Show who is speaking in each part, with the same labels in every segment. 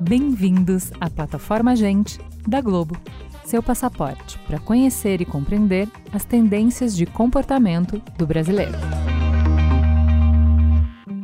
Speaker 1: Bem-vindos à plataforma Gente da Globo, seu passaporte para conhecer e compreender as tendências de comportamento do brasileiro.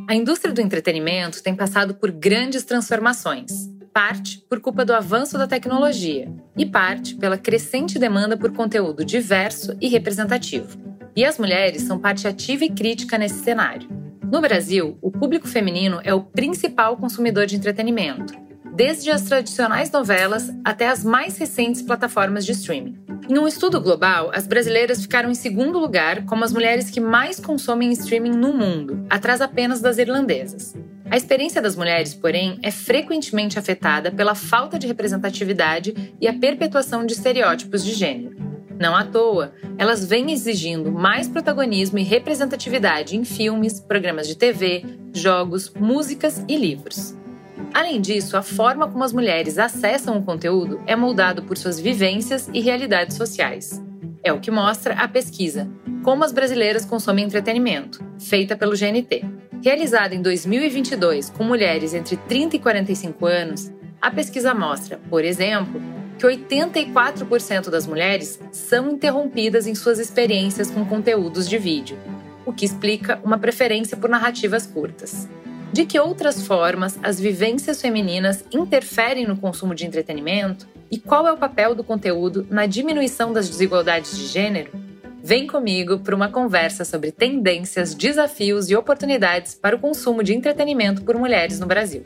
Speaker 1: A indústria do entretenimento tem passado por grandes transformações, parte por culpa do avanço da tecnologia e parte pela crescente demanda por conteúdo diverso e representativo. E as mulheres são parte ativa e crítica nesse cenário. No Brasil, o público feminino é o principal consumidor de entretenimento desde as tradicionais novelas até as mais recentes plataformas de streaming. Em um estudo global, as brasileiras ficaram em segundo lugar como as mulheres que mais consomem streaming no mundo, atrás apenas das irlandesas. A experiência das mulheres, porém, é frequentemente afetada pela falta de representatividade e a perpetuação de estereótipos de gênero. Não à toa, elas vêm exigindo mais protagonismo e representatividade em filmes, programas de TV, jogos, músicas e livros. Além disso, a forma como as mulheres acessam o conteúdo é moldado por suas vivências e realidades sociais. É o que mostra a pesquisa Como as brasileiras consomem entretenimento, feita pelo GNT. Realizada em 2022 com mulheres entre 30 e 45 anos, a pesquisa mostra, por exemplo, que 84% das mulheres são interrompidas em suas experiências com conteúdos de vídeo, o que explica uma preferência por narrativas curtas. De que outras formas as vivências femininas interferem no consumo de entretenimento e qual é o papel do conteúdo na diminuição das desigualdades de gênero? Vem comigo para uma conversa sobre tendências, desafios e oportunidades para o consumo de entretenimento por mulheres no Brasil.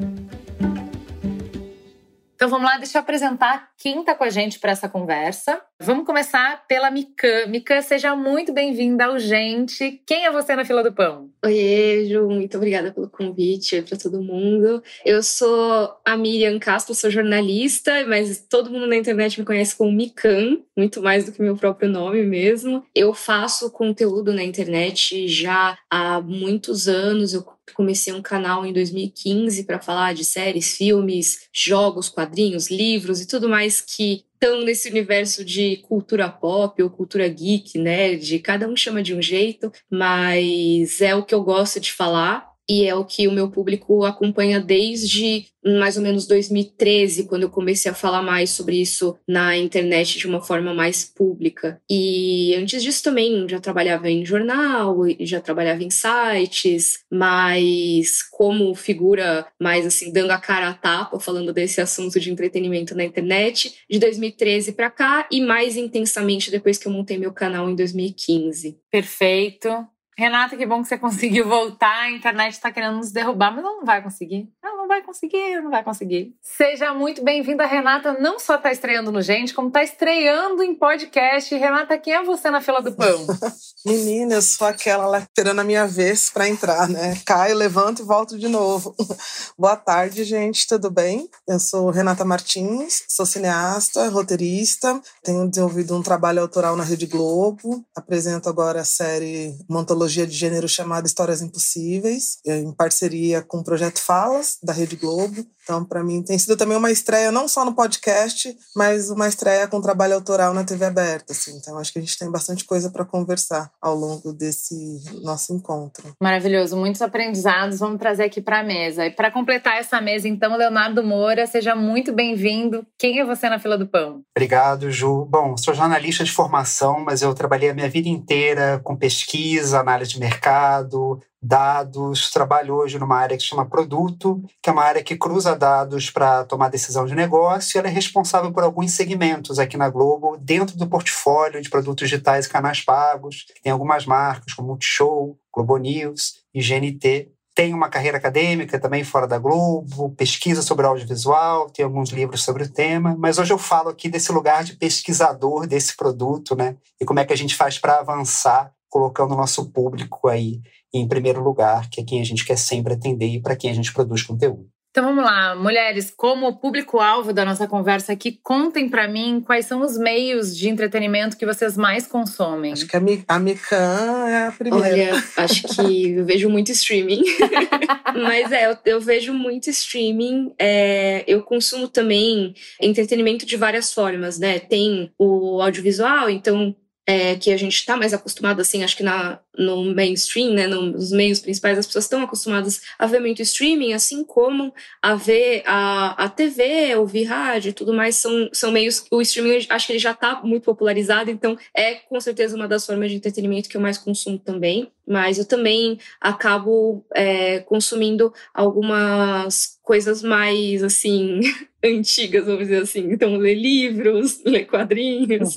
Speaker 1: Então vamos lá, deixa eu apresentar quem está com a gente para essa conversa. Vamos começar pela Mikan. Mikan, seja muito bem-vinda ao Gente. Quem é você na fila do pão?
Speaker 2: Oi, Ju, muito obrigada pelo convite para todo mundo. Eu sou a Miriam Castro, sou jornalista, mas todo mundo na internet me conhece como Mikan, muito mais do que meu próprio nome mesmo. Eu faço conteúdo na internet já há muitos anos. Eu comecei um canal em 2015 para falar de séries, filmes, jogos, quadrinhos, livros e tudo mais que estão nesse universo de cultura pop ou cultura geek, nerd. Cada um chama de um jeito, mas é o que eu gosto de falar e é o que o meu público acompanha desde mais ou menos 2013, quando eu comecei a falar mais sobre isso na internet de uma forma mais pública. E antes disso também já trabalhava em jornal, já trabalhava em sites, mas como figura mais assim dando a cara a tapa falando desse assunto de entretenimento na internet de 2013 para cá e mais intensamente depois que eu montei meu canal em 2015.
Speaker 1: Perfeito. Renata, que bom que você conseguiu voltar. A internet está querendo nos derrubar, mas ela não vai conseguir. Ela não vai conseguir, não vai conseguir. Seja muito bem-vinda, Renata. Não só está estreando no Gente, como está estreando em podcast. Renata, quem é você na fila do pão?
Speaker 3: Menina, eu sou aquela lá esperando a minha vez para entrar, né? Caio, levanto e volto de novo. Boa tarde, gente, tudo bem? Eu sou Renata Martins, sou cineasta, roteirista, tenho desenvolvido um trabalho autoral na Rede Globo, apresento agora a série Montologia antologia de gênero chamada Histórias Impossíveis, em parceria com o Projeto Falas, da Rede Globo. Então, para mim, tem sido também uma estreia, não só no podcast, mas uma estreia com trabalho autoral na TV aberta. Assim. Então, acho que a gente tem bastante coisa para conversar ao longo desse nosso encontro.
Speaker 1: Maravilhoso, muitos aprendizados vamos trazer aqui para a mesa. E para completar essa mesa, então, Leonardo Moura, seja muito bem-vindo. Quem é você na fila do pão?
Speaker 4: Obrigado, Ju. Bom, sou jornalista de formação, mas eu trabalhei a minha vida inteira com pesquisa, análise de mercado, dados, trabalho hoje numa área que se chama produto, que é uma área que cruza dados para tomar decisão de negócio, e ela é responsável por alguns segmentos aqui na Globo, dentro do portfólio de produtos digitais e canais pagos. Tem algumas marcas como Multishow, Globo News e GNT. Tem uma carreira acadêmica também fora da Globo, pesquisa sobre audiovisual, tem alguns livros sobre o tema, mas hoje eu falo aqui desse lugar de pesquisador desse produto, né? E como é que a gente faz para avançar colocando o nosso público aí em primeiro lugar, que é quem a gente quer sempre atender e para quem a gente produz conteúdo.
Speaker 1: Então vamos lá, mulheres, como público-alvo da nossa conversa aqui, contem para mim quais são os meios de entretenimento que vocês mais consomem.
Speaker 3: Acho que a, Mikan é a primeira.
Speaker 2: Olha, acho que eu vejo muito streaming. Mas é, eu, eu, vejo muito streaming. É, eu consumo também entretenimento de várias formas, né? Tem o audiovisual, então é, que a gente está mais acostumado, assim, acho que na, no mainstream, né, nos meios principais, as pessoas estão acostumadas a ver muito streaming, assim como a ver a, a TV, ouvir rádio e tudo mais, são, são meios, o streaming acho que ele já está muito popularizado, então é com certeza uma das formas de entretenimento que eu mais consumo também, mas eu também acabo é, consumindo algumas coisas mais, assim, antigas, vamos dizer assim. Então, ler livros, ler quadrinhos,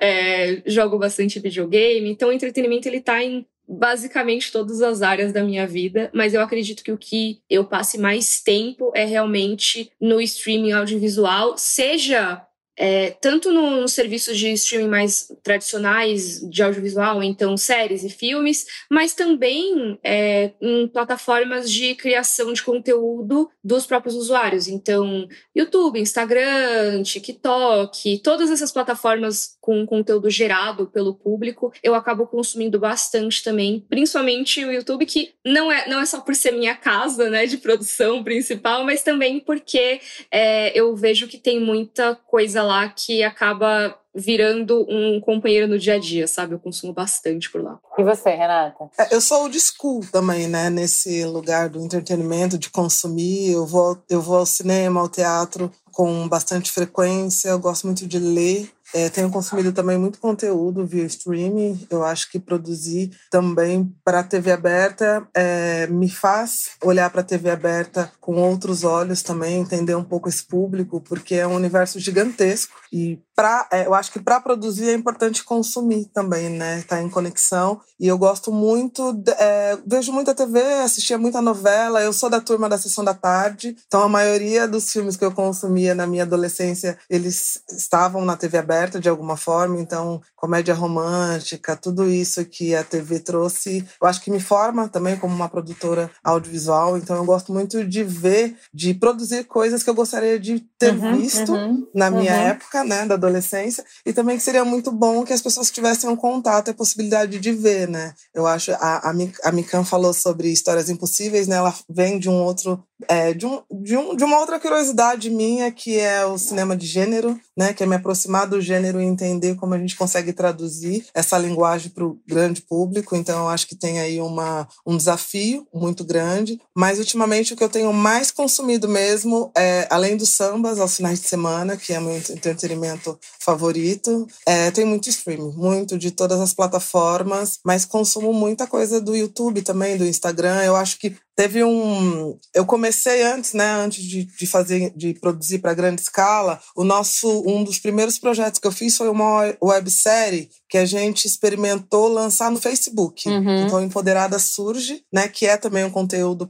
Speaker 2: é, jogo bastante videogame. Então, o entretenimento, ele tá em basicamente todas as áreas da minha vida, mas eu acredito que o que eu passe mais tempo é realmente no streaming audiovisual, seja é, tanto nos no serviços de streaming mais tradicionais de audiovisual, então séries e filmes, mas também é, em plataformas de criação de conteúdo dos próprios usuários. Então, YouTube, Instagram, TikTok, todas essas plataformas com conteúdo gerado pelo público, eu acabo consumindo bastante também, principalmente o YouTube, que não é, não é só por ser minha casa né, de produção principal, mas também porque é, eu vejo que tem muita coisa lá que acaba virando um companheiro no dia a dia, sabe? Eu consumo bastante por lá.
Speaker 1: E você, Renata?
Speaker 3: É, eu sou old school também, né? Nesse lugar do entretenimento, de consumir. Eu vou, eu vou ao cinema, ao teatro com bastante frequência. Eu gosto muito de ler. É, tenho consumido também muito conteúdo via streaming. Eu acho que produzir também para a TV aberta é, me faz olhar para a TV aberta com outros olhos também, entender um pouco esse público, porque é um universo gigantesco. E pra, é, eu acho que para produzir é importante consumir também, né? Estar tá em conexão. E eu gosto muito, de, é, vejo muita TV, assistia muita novela. Eu sou da turma da sessão da tarde, então a maioria dos filmes que eu consumia na minha adolescência eles estavam na TV aberta de alguma forma, então comédia romântica, tudo isso que a TV trouxe, eu acho que me forma também como uma produtora audiovisual, então eu gosto muito de ver, de produzir coisas que eu gostaria de ter uhum, visto uhum, na minha uhum. época, né, da adolescência, e também que seria muito bom que as pessoas tivessem um contato e a possibilidade de ver, né? Eu acho, a, a, a Mikan falou sobre Histórias Impossíveis, né, ela vem de um outro é, de, um, de, um, de uma outra curiosidade minha, que é o cinema de gênero, né, que é me aproximar do gênero e entender como a gente consegue traduzir essa linguagem para o grande público. Então, eu acho que tem aí uma, um desafio muito grande. Mas, ultimamente, o que eu tenho mais consumido mesmo, é, além dos sambas aos finais de semana, que é meu entretenimento favorito, é, tem muito streaming, muito de todas as plataformas, mas consumo muita coisa do YouTube também, do Instagram. Eu acho que Teve um. Eu comecei antes, né? Antes de, de fazer, de produzir para grande escala. O nosso, um dos primeiros projetos que eu fiz foi uma websérie que a gente experimentou lançar no Facebook. Uhum. Então, Empoderada surge, né? Que é também um conteúdo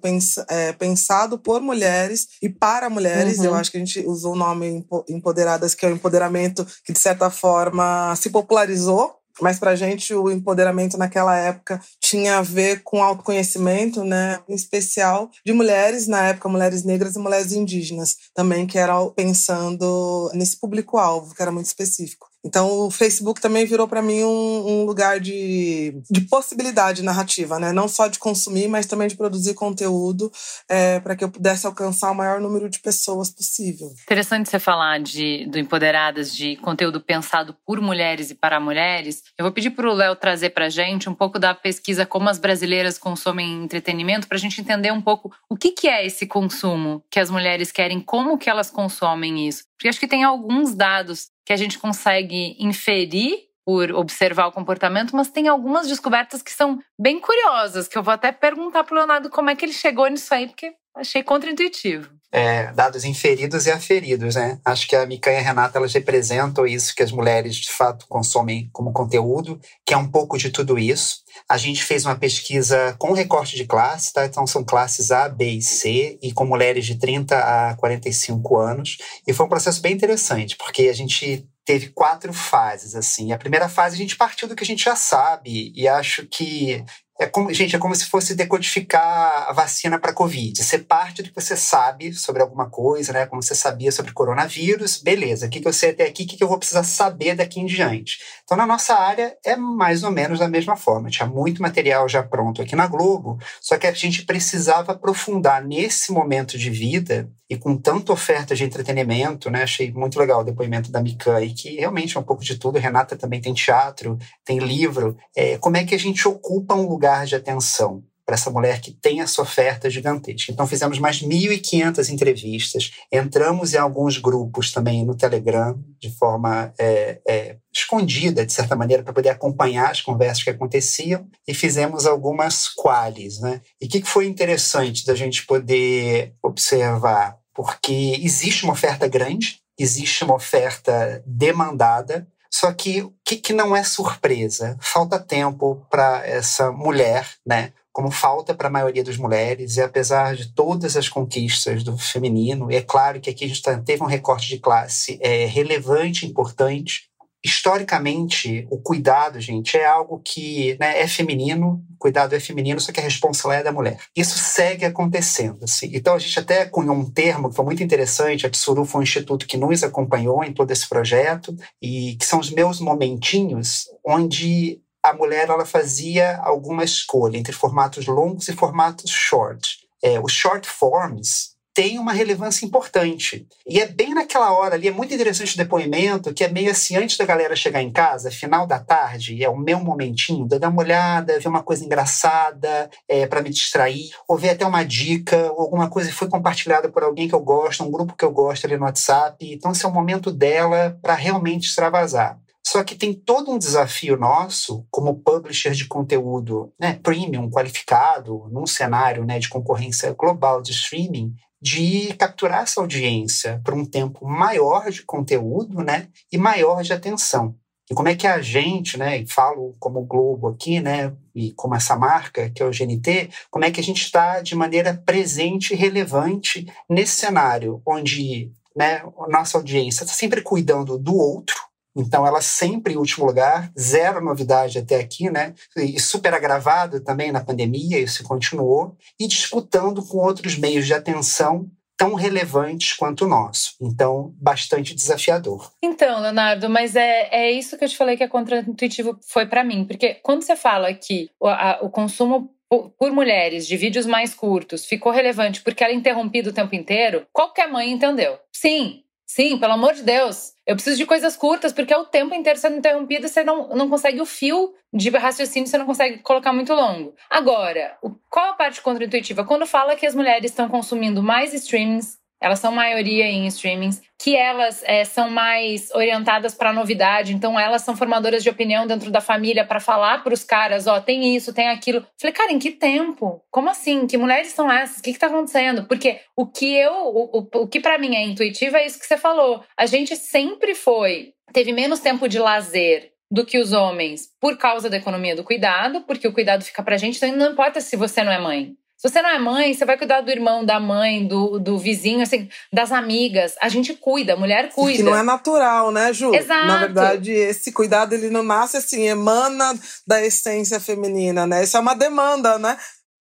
Speaker 3: é, pensado por mulheres e para mulheres. Uhum. Eu acho que a gente usou o nome Empoderadas, que é o empoderamento que de certa forma se popularizou mas para a gente o empoderamento naquela época tinha a ver com autoconhecimento, né? Em especial de mulheres, na época mulheres negras e mulheres indígenas, também que era pensando nesse público-alvo, que era muito específico. Então, o Facebook também virou para mim um, um, lugar de, de possibilidade narrativa, né? Não só de consumir, mas também de produzir conteúdo é, para que eu pudesse alcançar o maior número de pessoas possível.
Speaker 1: Interessante você falar de, do Empoderadas, de conteúdo pensado por mulheres e para mulheres. Eu vou pedir para o Léo trazer para a gente um pouco da pesquisa Como as Brasileiras Consomem Entretenimento, para a gente entender um pouco o que, que é esse consumo que as mulheres querem, como que elas consomem isso. Porque acho que tem alguns dados que a gente consegue inferir por observar o comportamento, mas tem algumas descobertas que são bem curiosas, que eu vou até perguntar para o Leonardo como é que ele chegou nisso aí, porque achei contraintuitivo.
Speaker 4: É, dados inferidos e aferidos, né? Acho que a Mica e a Renata elas representam isso que as mulheres de fato consomem como conteúdo, que é um pouco de tudo isso. A gente fez uma pesquisa com recorte de classe, tá? Então são classes A, B e C, e com mulheres de 30 a 45 anos. E foi um processo bem interessante, porque a gente teve quatro fases, assim. A primeira fase a gente partiu do que a gente já sabe, e acho que é como, gente, é como se fosse decodificar a vacina para Covid. Você parte do que você sabe sobre alguma coisa, né? Como você sabia sobre coronavírus, beleza. O que, que eu sei até aqui, o que, que eu vou precisar saber daqui em diante. Então, na nossa área, é mais ou menos da mesma forma. Tinha muito material já pronto aqui na Globo, só que a gente precisava aprofundar nesse momento de vida e com tanta oferta de entretenimento, né? Achei muito legal o depoimento da Mikan que realmente é um pouco de tudo. Renata também tem teatro, tem livro. É, como é que a gente ocupa um lugar de atenção? para essa mulher que tem essa oferta gigantesca. Então, fizemos mais 1.500 entrevistas, entramos em alguns grupos também no Telegram, de forma é, é, escondida, de certa maneira, para poder acompanhar as conversas que aconteciam, e fizemos algumas quales. Né? E o que foi interessante da gente poder observar? Porque existe uma oferta grande, existe uma oferta demandada, só que o que, que, não é surpresa? Falta tempo para essa mulher, né? como falta para a maioria das mulheres, e apesar de todas as conquistas do feminino, é claro que aqui a gente tá, teve um recorte de classe é, relevante, importante. Historicamente, o cuidado, gente, é algo que né, é feminino, cuidado é feminino, só que a responsabilidade é da mulher. Isso segue acontecendo. Assim. Então, a gente até cunhou um termo que foi muito interessante. A Tsuru foi um instituto que nos acompanhou em todo esse projeto, e que são os meus momentinhos onde a mulher ela fazia alguma escolha entre formatos longos e formatos short. É, os short forms têm uma relevância importante. E é bem naquela hora ali, é muito interessante o depoimento, que é meio assim, antes da galera chegar em casa, final da tarde, é o meu momentinho, de dar uma olhada, ver uma coisa engraçada, é, para me distrair, ou ver até uma dica, alguma coisa que foi compartilhada por alguém que eu gosto, um grupo que eu gosto ali no WhatsApp. Então, esse é o momento dela para realmente extravasar. Só que tem todo um desafio nosso, como publisher de conteúdo né, premium, qualificado, num cenário né, de concorrência global de streaming, de capturar essa audiência por um tempo maior de conteúdo né, e maior de atenção. E como é que a gente, né, e falo como Globo aqui, né, e como essa marca que é o GNT, como é que a gente está de maneira presente e relevante nesse cenário onde né, a nossa audiência está sempre cuidando do outro, então, ela sempre em último lugar, zero novidade até aqui, né? E super agravado também na pandemia, isso continuou, e disputando com outros meios de atenção tão relevantes quanto o nosso. Então, bastante desafiador.
Speaker 1: Então, Leonardo, mas é, é isso que eu te falei que é contra-intuitivo foi para mim. Porque quando você fala que o, a, o consumo por mulheres de vídeos mais curtos ficou relevante porque ela é interrompida o tempo inteiro, qualquer mãe entendeu. Sim, sim, pelo amor de Deus. Eu preciso de coisas curtas, porque é o tempo inteiro sendo interrompido você não, não consegue o fio de raciocínio, você não consegue colocar muito longo. Agora, qual a parte contraintuitiva? Quando fala que as mulheres estão consumindo mais streamings elas são maioria em streamings, que elas é, são mais orientadas para novidade, então elas são formadoras de opinião dentro da família para falar para os caras, ó, tem isso, tem aquilo. Falei, cara, em que tempo? Como assim? Que mulheres são essas? O que está acontecendo? Porque o que eu, o, o, o que para mim é intuitivo é isso que você falou. A gente sempre foi, teve menos tempo de lazer do que os homens por causa da economia do cuidado, porque o cuidado fica pra gente, então não importa se você não é mãe. Se você não é mãe, você vai cuidar do irmão, da mãe, do, do vizinho, assim, das amigas. A gente cuida, a mulher cuida.
Speaker 3: Que não é natural, né, Ju?
Speaker 1: Exato.
Speaker 3: Na verdade, esse cuidado ele não nasce assim, emana da essência feminina, né? Isso é uma demanda, né?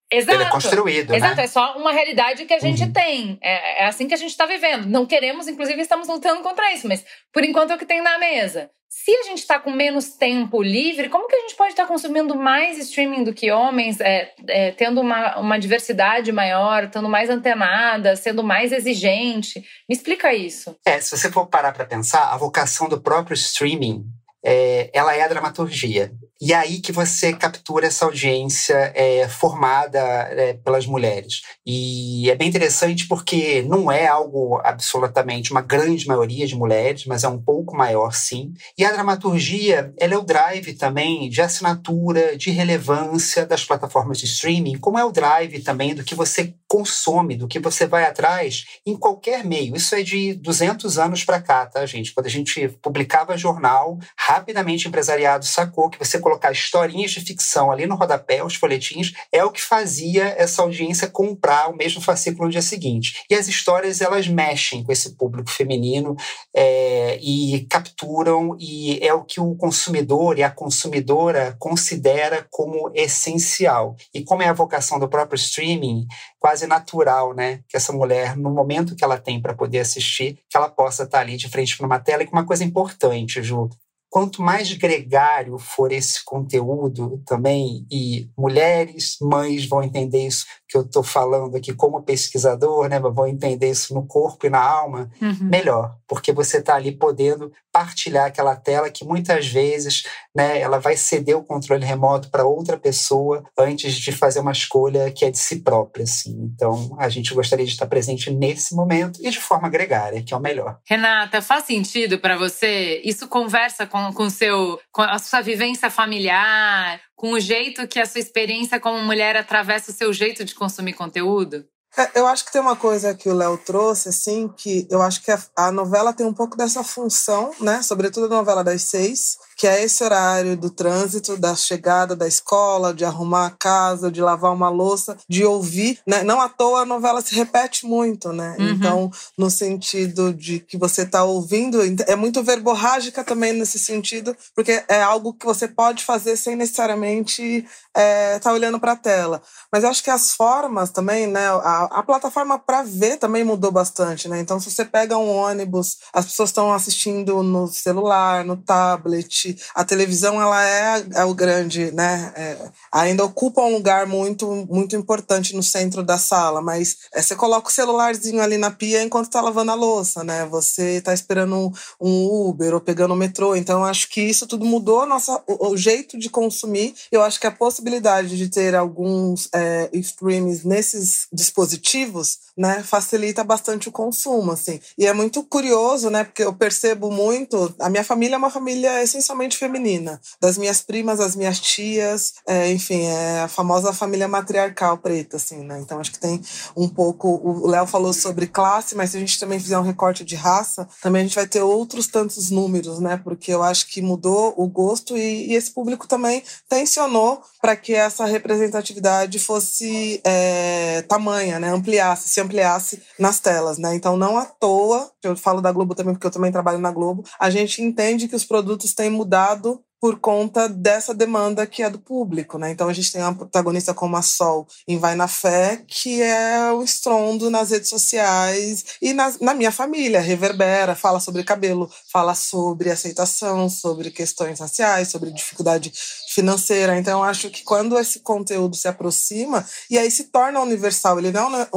Speaker 1: Exato.
Speaker 4: Ele é construído.
Speaker 1: Exato,
Speaker 4: né?
Speaker 1: é só uma realidade que a gente uhum. tem. É, é, assim que a gente está vivendo. Não queremos, inclusive, estamos lutando contra isso, mas por enquanto é o que tem na mesa. Se a gente está com menos tempo livre, como que a gente pode estar tá consumindo mais streaming do que homens, é, é, tendo uma, uma diversidade maior, estando mais antenada, sendo mais exigente? Me explica isso.
Speaker 4: É, se você for parar para pensar, a vocação do próprio streaming é, ela é a dramaturgia. E é aí que você captura essa audiência é, formada é, pelas mulheres. E é bem interessante porque não é algo absolutamente uma grande maioria de mulheres, mas é um pouco maior, sim. E a dramaturgia, ela é o drive também de assinatura, de relevância das plataformas de streaming, como é o drive também do que você consome, do que você vai atrás em qualquer meio. Isso é de 200 anos para cá, tá, gente? Quando a gente publicava jornal, rapidamente o empresariado sacou que você colocar historinhas de ficção ali no rodapé, os folhetins, é o que fazia essa audiência comprar o mesmo fascículo no dia seguinte. E as histórias, elas mexem com esse público feminino é, e capturam, e é o que o consumidor e a consumidora considera como essencial. E como é a vocação do próprio streaming, quase natural, né? Que essa mulher, no momento que ela tem para poder assistir, que ela possa estar ali de frente para uma tela. E uma coisa importante, Ju, quanto mais gregário for esse conteúdo também, e mulheres, mães vão entender isso que eu estou falando aqui como pesquisador, né, vão entender isso no corpo e na alma, uhum. melhor, porque você está ali podendo partilhar aquela tela que muitas vezes né, ela vai ceder o controle remoto para outra pessoa antes de fazer uma escolha que é de si própria. Assim. Então, a gente gostaria de estar presente nesse momento e de forma gregária, que é o melhor.
Speaker 1: Renata, faz sentido para você? Isso conversa com, com, seu, com a sua vivência familiar, com o jeito que a sua experiência como mulher atravessa o seu jeito de consumir conteúdo?
Speaker 3: É, eu acho que tem uma coisa que o Léo trouxe, assim, que eu acho que a, a, novela tem um pouco dessa função, né? Sobretudo a novela das seis, que é esse horário do trânsito, da chegada da escola, de arrumar a casa, de lavar uma louça, de ouvir, né? Não à toa a novela se repete muito, né? Uhum. Então, no sentido de que você está ouvindo, é muito verborrágica também nesse sentido, porque é algo que você pode fazer sem necessariamente estar é, tá olhando para a tela. Mas eu acho que as formas também, né? A, a, plataforma para ver também mudou bastante, né? Então, se você pega um ônibus, as pessoas estão assistindo no celular, no tablet, a televisão ela é, é o grande, né? É, ainda ocupa um lugar muito, muito importante no centro da sala, mas é, você coloca o celularzinho ali na pia enquanto está lavando a louça, né? Você está esperando um, um, Uber ou pegando o metrô. Então, acho que isso tudo mudou nossa, o, o, jeito de consumir. Eu acho que a possibilidade de ter alguns é, streams nesses dispositivos positivos, né, facilita bastante o consumo, assim. E é muito curioso, né, porque eu percebo muito, a minha família é uma família essencialmente feminina, das minhas primas, as minhas tias, é, enfim, é a famosa família matriarcal preta, assim, né. Então acho que tem um pouco, o Léo falou sobre classe, mas se a gente também fizer um recorte de raça, também a gente vai ter outros tantos números, né, porque eu acho que mudou o gosto e, e esse público também tensionou para que essa representatividade fosse é, tamanha, né, ampliasse, se ampliasse nas telas, né? Então não à toa, eu falo da Globo também porque eu também trabalho na Globo, a gente entende que os produtos têm mudado por conta dessa demanda que é do público, né? Então a gente tem uma protagonista como a Sol em Vai na Fé, que é o estrondo nas redes sociais e na, na minha família, reverbera, fala sobre cabelo, fala sobre aceitação, sobre questões raciais, sobre dificuldade financeira. Então, eu acho que quando esse conteúdo se aproxima, e aí se torna universal, ele não é,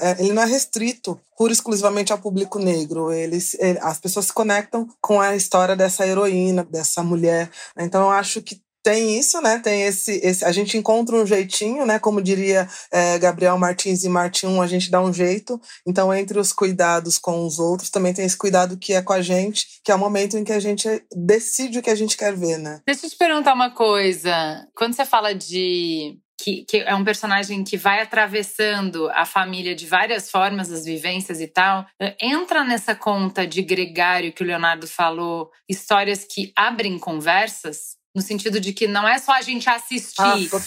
Speaker 3: é ele não é restrito pura exclusivamente ao público negro. Ele, as pessoas se conectam com a história dessa heroína, dessa mulher. Então, eu acho que tem isso, né? Tem esse, esse, a gente encontra um jeitinho, né? Como diria é, Gabriel Martins e Martin, a gente dá um jeito. Então, entre os cuidados com os outros, também tem esse cuidado que é com a gente, que é o momento em que a gente decide o que a gente quer ver, né?
Speaker 1: Deixa eu te perguntar uma coisa. Quando você fala de que, que, é um personagem que vai atravessando a família de várias formas, as vivências e tal, entra nessa conta de gregário que o Leonardo falou, histórias que abrem conversas? No sentido de que não é só a gente assistir,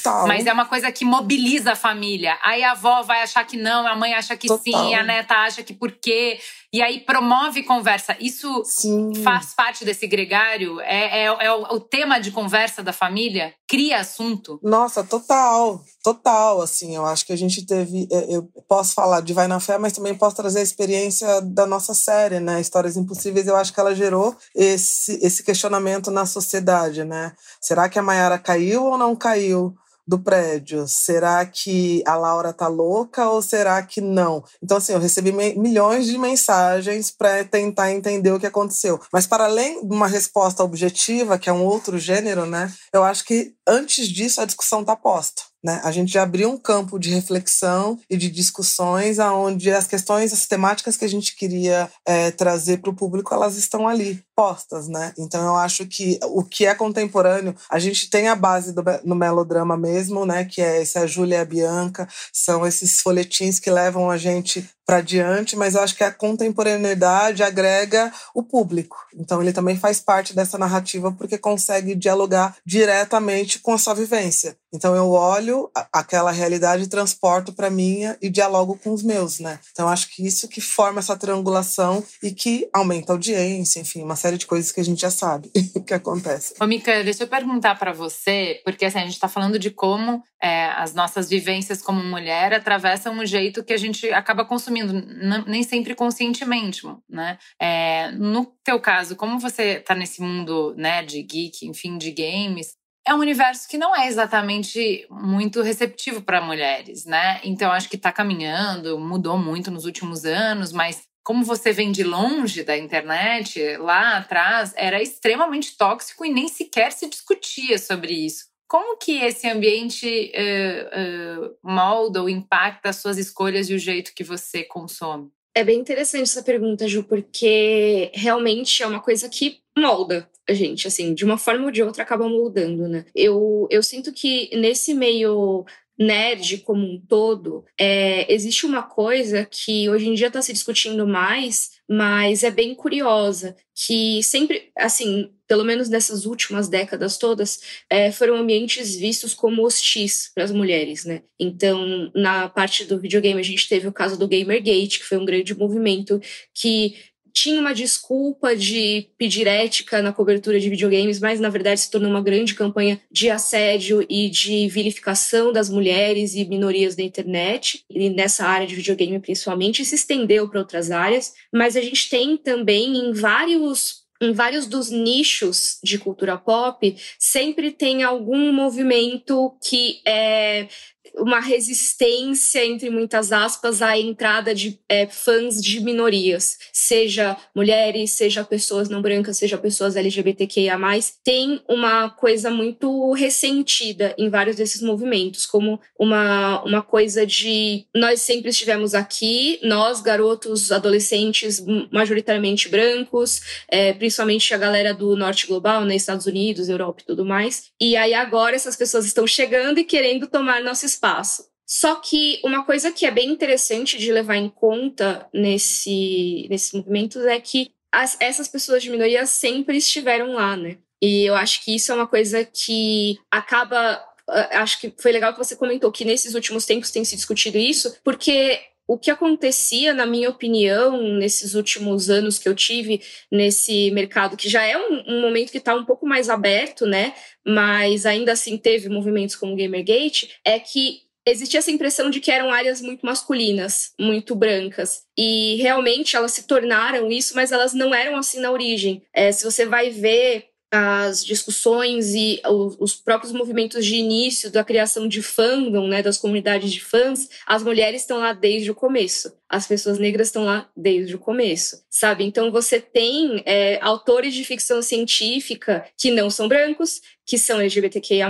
Speaker 1: ah, mas é uma coisa que mobiliza a família. Aí a avó vai achar que não, a mãe acha que total. sim, a neta acha que por quê. E aí promove conversa. Isso Sim. faz parte desse gregário? É, é, é o, o, tema de conversa da família? Cria assunto?
Speaker 3: Nossa, total. Total, assim. Eu acho que a gente teve... É, eu posso falar de Vai na Fé, mas também posso trazer a experiência da nossa série, né? Histórias Impossíveis. Eu acho que ela gerou esse, esse questionamento na sociedade, né? Será que a Mayara caiu ou não caiu? Do prédio. Será que a Laura tá louca ou será que não? Então, assim, eu recebi milhões de mensagens para tentar entender o que aconteceu. Mas, para além de uma resposta objetiva, que é um outro gênero, né? Eu acho que antes disso a discussão tá posta. Né? A gente já abriu um campo de reflexão e de discussões aonde as questões, as temáticas que a gente queria é, trazer para o público, elas estão ali postas, né? Então eu acho que o que é contemporâneo, a gente tem a base do, no melodrama mesmo, né? Que é a Júlia e a Bianca, são esses folhetins que levam a gente para diante, mas eu acho que a contemporaneidade agrega o público. Então ele também faz parte dessa narrativa porque consegue dialogar diretamente com a sua vivência. Então eu olho aquela realidade, transporto para minha e dialogo com os meus, né? Então acho que isso que forma essa triangulação e que aumenta a audiência, enfim, uma série de coisas que a gente já sabe que acontece.
Speaker 1: Ô, Mica, deixa eu perguntar para você, porque assim, a gente está falando de como é, as nossas vivências como mulher atravessam o jeito que a gente acaba consumindo consumindo, nem sempre conscientemente, né? É, no teu caso, como você tá nesse mundo, né, de geek, enfim, de games, é um universo que não é exatamente muito receptivo para mulheres, né? Então acho que está caminhando, mudou muito nos últimos anos, mas como você vem de longe da internet, lá atrás era extremamente tóxico e nem sequer se discutia sobre isso. Como que esse ambiente uh, uh, molda ou impacta as suas escolhas e o jeito que você consome?
Speaker 2: É bem interessante essa pergunta, Ju, porque realmente é uma coisa que molda a gente, assim, de uma forma ou de outra acaba moldando, né? Eu, eu sinto que nesse meio nerd como um todo, é, existe uma coisa que hoje em dia está se discutindo mais, mas é bem curiosa, que sempre, assim, pelo menos nessas últimas décadas todas, é, foram ambientes vistos como hostis para as mulheres, né? Então, na parte do videogame, a gente teve o caso do Gamergate, que foi um grande movimento que tinha uma desculpa de pedir ética na cobertura de videogames, mas na verdade se tornou uma grande campanha de assédio e de vilificação das mulheres e minorias da internet, e nessa área de videogame principalmente, e se estendeu para outras áreas. Mas a gente tem também em vários em vários dos nichos de cultura pop, sempre tem algum movimento que é uma resistência, entre muitas aspas, à entrada de é, fãs de minorias, seja mulheres, seja pessoas não brancas, seja pessoas LGBTQIA, tem uma coisa muito ressentida em vários desses movimentos, como uma, uma coisa de nós sempre estivemos aqui, nós, garotos, adolescentes, majoritariamente brancos, é, principalmente a galera do norte global, né, Estados Unidos, Europa e tudo mais, e aí agora essas pessoas estão chegando e querendo tomar nosso espaço espaço. Só que uma coisa que é bem interessante de levar em conta nesse, nesses movimentos é que as, essas pessoas de minoria sempre estiveram lá, né? E eu acho que isso é uma coisa que acaba. Ah, acho que foi legal que você comentou que nesses últimos tempos tem se discutido isso, porque o que acontecia, na minha opinião, nesses últimos anos que eu tive nesse mercado, que já é um, um momento que está um pouco mais aberto, né? Mas ainda assim teve movimentos como Gamergate, é que existia essa impressão de que eram áreas muito masculinas, muito brancas. E realmente elas se tornaram isso, mas elas não eram assim na origem. É, se você vai ver as discussões e os próprios movimentos de início da criação de fandom, né, das comunidades de fãs, as mulheres estão lá desde o começo, as pessoas negras estão lá desde o começo, sabe? Então você tem é, autores de ficção científica que não são brancos, que são LGBTQIA+,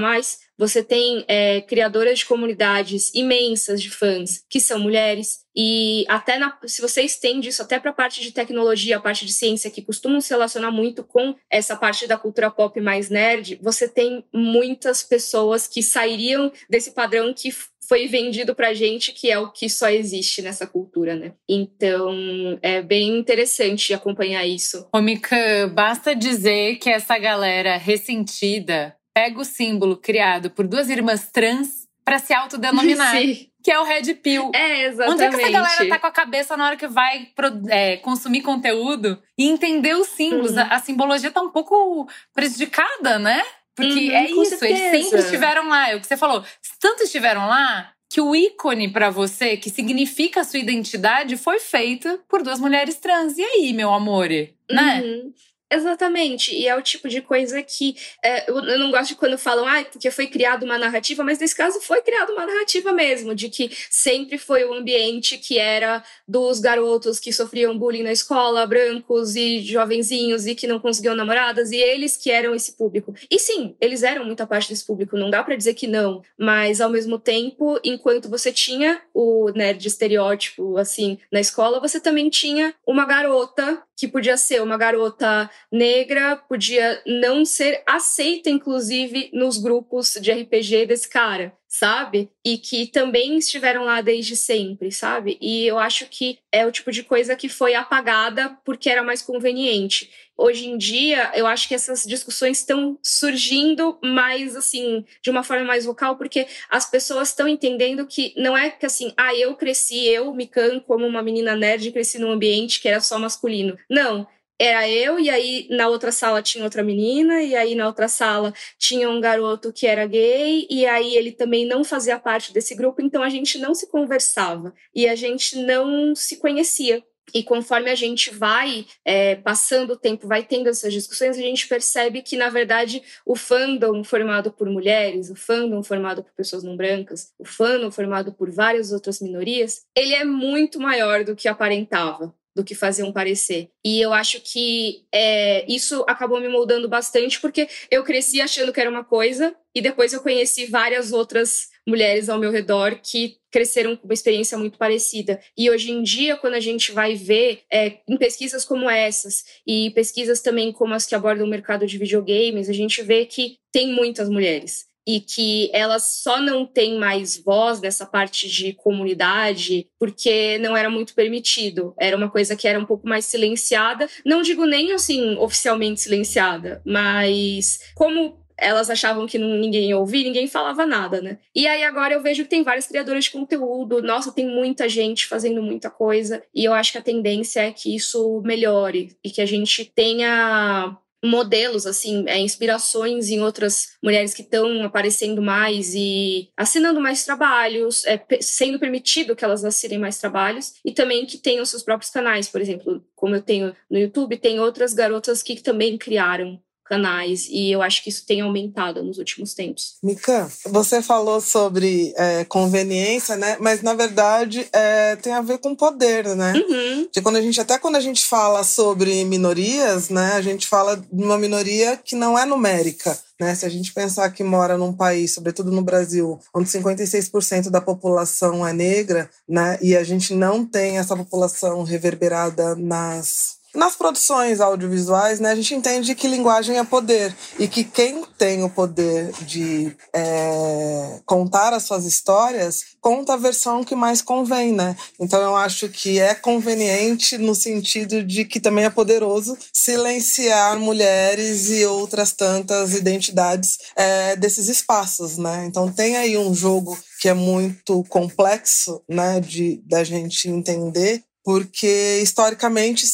Speaker 2: você tem é, criadoras de comunidades imensas de fãs que são mulheres. E até na, se você estende isso até para a parte de tecnologia, a parte de ciência, que costumam se relacionar muito com essa parte da cultura pop mais nerd, você tem muitas pessoas que sairiam desse padrão que foi vendido pra gente, que é o que só existe nessa cultura, né? Então, é bem interessante acompanhar isso.
Speaker 1: Ô, Mika, basta dizer que essa galera ressentida pega o símbolo criado por duas irmãs trans para se autodenominar. Sim. Que é o Red Pill.
Speaker 2: É, exatamente.
Speaker 1: Onde é que essa galera tá com a cabeça na hora que vai é, consumir conteúdo e entender os símbolos? Uhum. A, a, simbologia tá um pouco prejudicada, né? Porque uhum, é isso, certeza. eles sempre estiveram lá. É o que você falou. Tanto estiveram lá que o ícone para você, que significa a sua identidade, foi feito por duas mulheres trans. E aí, meu amor? Né?
Speaker 2: Uhum. Exatamente, e é o tipo de coisa que é, eu não gosto de quando falam, ah, porque foi criada uma narrativa, mas nesse caso foi criada uma narrativa mesmo, de que sempre foi o ambiente que era dos garotos que sofriam bullying na escola, brancos e jovenzinhos e que não conseguiam namoradas, e eles que eram esse público. E sim, eles eram muita parte desse público, não dá para dizer que não, mas ao mesmo tempo, enquanto você tinha o nerd estereótipo, assim, na escola, você também tinha uma garota que podia ser uma garota negra, podia não ser aceita, inclusive, nos grupos de RPG desse cara, sabe? E que também estiveram lá desde sempre, sabe? E eu acho que é o tipo de coisa que foi apagada porque era mais conveniente. Hoje em dia, eu acho que essas discussões estão surgindo mais, assim, de uma forma mais vocal, porque as pessoas estão entendendo que não é que, assim, ah, eu cresci, eu, Mikan, como uma menina nerd, cresci num ambiente que era só masculino. Não era eu, e aí na outra sala tinha outra menina, e aí na outra sala tinha um garoto que era gay, e aí ele também não fazia parte desse grupo, então a gente não se conversava e a gente não se conhecia. E conforme a gente vai é, passando o tempo, vai tendo essas discussões, a gente percebe que, na verdade, o fandom formado por mulheres, o fandom formado por pessoas não brancas, o fandom formado por várias outras minorias, ele é muito maior do que aparentava do que faziam parecer. E eu acho que é, isso acabou me moldando bastante, porque eu cresci achando que era uma coisa, e depois eu conheci várias outras mulheres ao meu redor que cresceram com uma experiência muito parecida. E hoje em dia, quando a gente vai ver é, em pesquisas como essas, e pesquisas também como as que abordam o mercado de videogames, a gente vê que tem muitas mulheres e que elas só não têm mais voz nessa parte de comunidade porque não era muito permitido. Era uma coisa que era um pouco mais silenciada. Não digo nem assim oficialmente silenciada, mas como elas achavam que ninguém ia ouvir, ninguém falava nada, né? E aí agora eu vejo que tem várias criadoras de conteúdo, nossa, tem muita gente fazendo muita coisa, e eu acho que a tendência é que isso melhore e que a gente tenha modelos, assim, é, inspirações em outras mulheres que estão aparecendo mais e assinando mais trabalhos, é, sendo permitido que elas assinem mais trabalhos e também que tenham seus próprios canais, por exemplo, como eu tenho no YouTube, tem outras garotas que também criaram canais e eu acho que isso tem aumentado nos últimos tempos.
Speaker 3: Mica, você falou sobre é, conveniência, né? Mas na verdade é, tem a ver com poder, né?
Speaker 2: Uhum.
Speaker 3: De quando a gente até quando a gente fala sobre minorias, né? A gente fala de uma minoria que não é numérica. Né? Se a gente pensar que mora num país, sobretudo no Brasil, onde 56% da população é negra, né? e a gente não tem essa população reverberada nas nas produções audiovisuais, né, a gente entende que linguagem é poder e que quem tem o poder de é, contar as suas histórias conta a versão que mais convém, né? Então eu acho que é conveniente no sentido de que também é poderoso silenciar mulheres e outras tantas identidades é, desses espaços, né? Então tem aí um jogo que é muito complexo, né, de da gente entender porque historicamente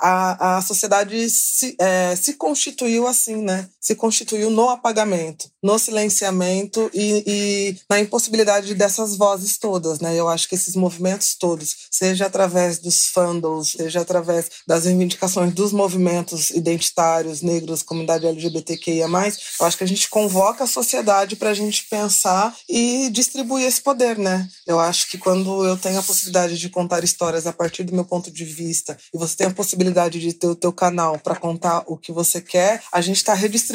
Speaker 3: a, a sociedade se, é, se constituiu assim, né? Se constituiu no apagamento, no silenciamento e, e, na impossibilidade dessas vozes todas, né? Eu acho que esses movimentos todos, seja através dos fandoms, seja através das reivindicações dos movimentos identitários, negros, comunidade LGBTQIA+, eu acho que a gente convoca a sociedade para a gente pensar e distribuir esse poder, né? Eu acho que quando eu tenho a possibilidade de contar histórias a partir do meu ponto de vista e você tem a possibilidade de ter o teu canal para contar o que você quer, a gente está redistribuindo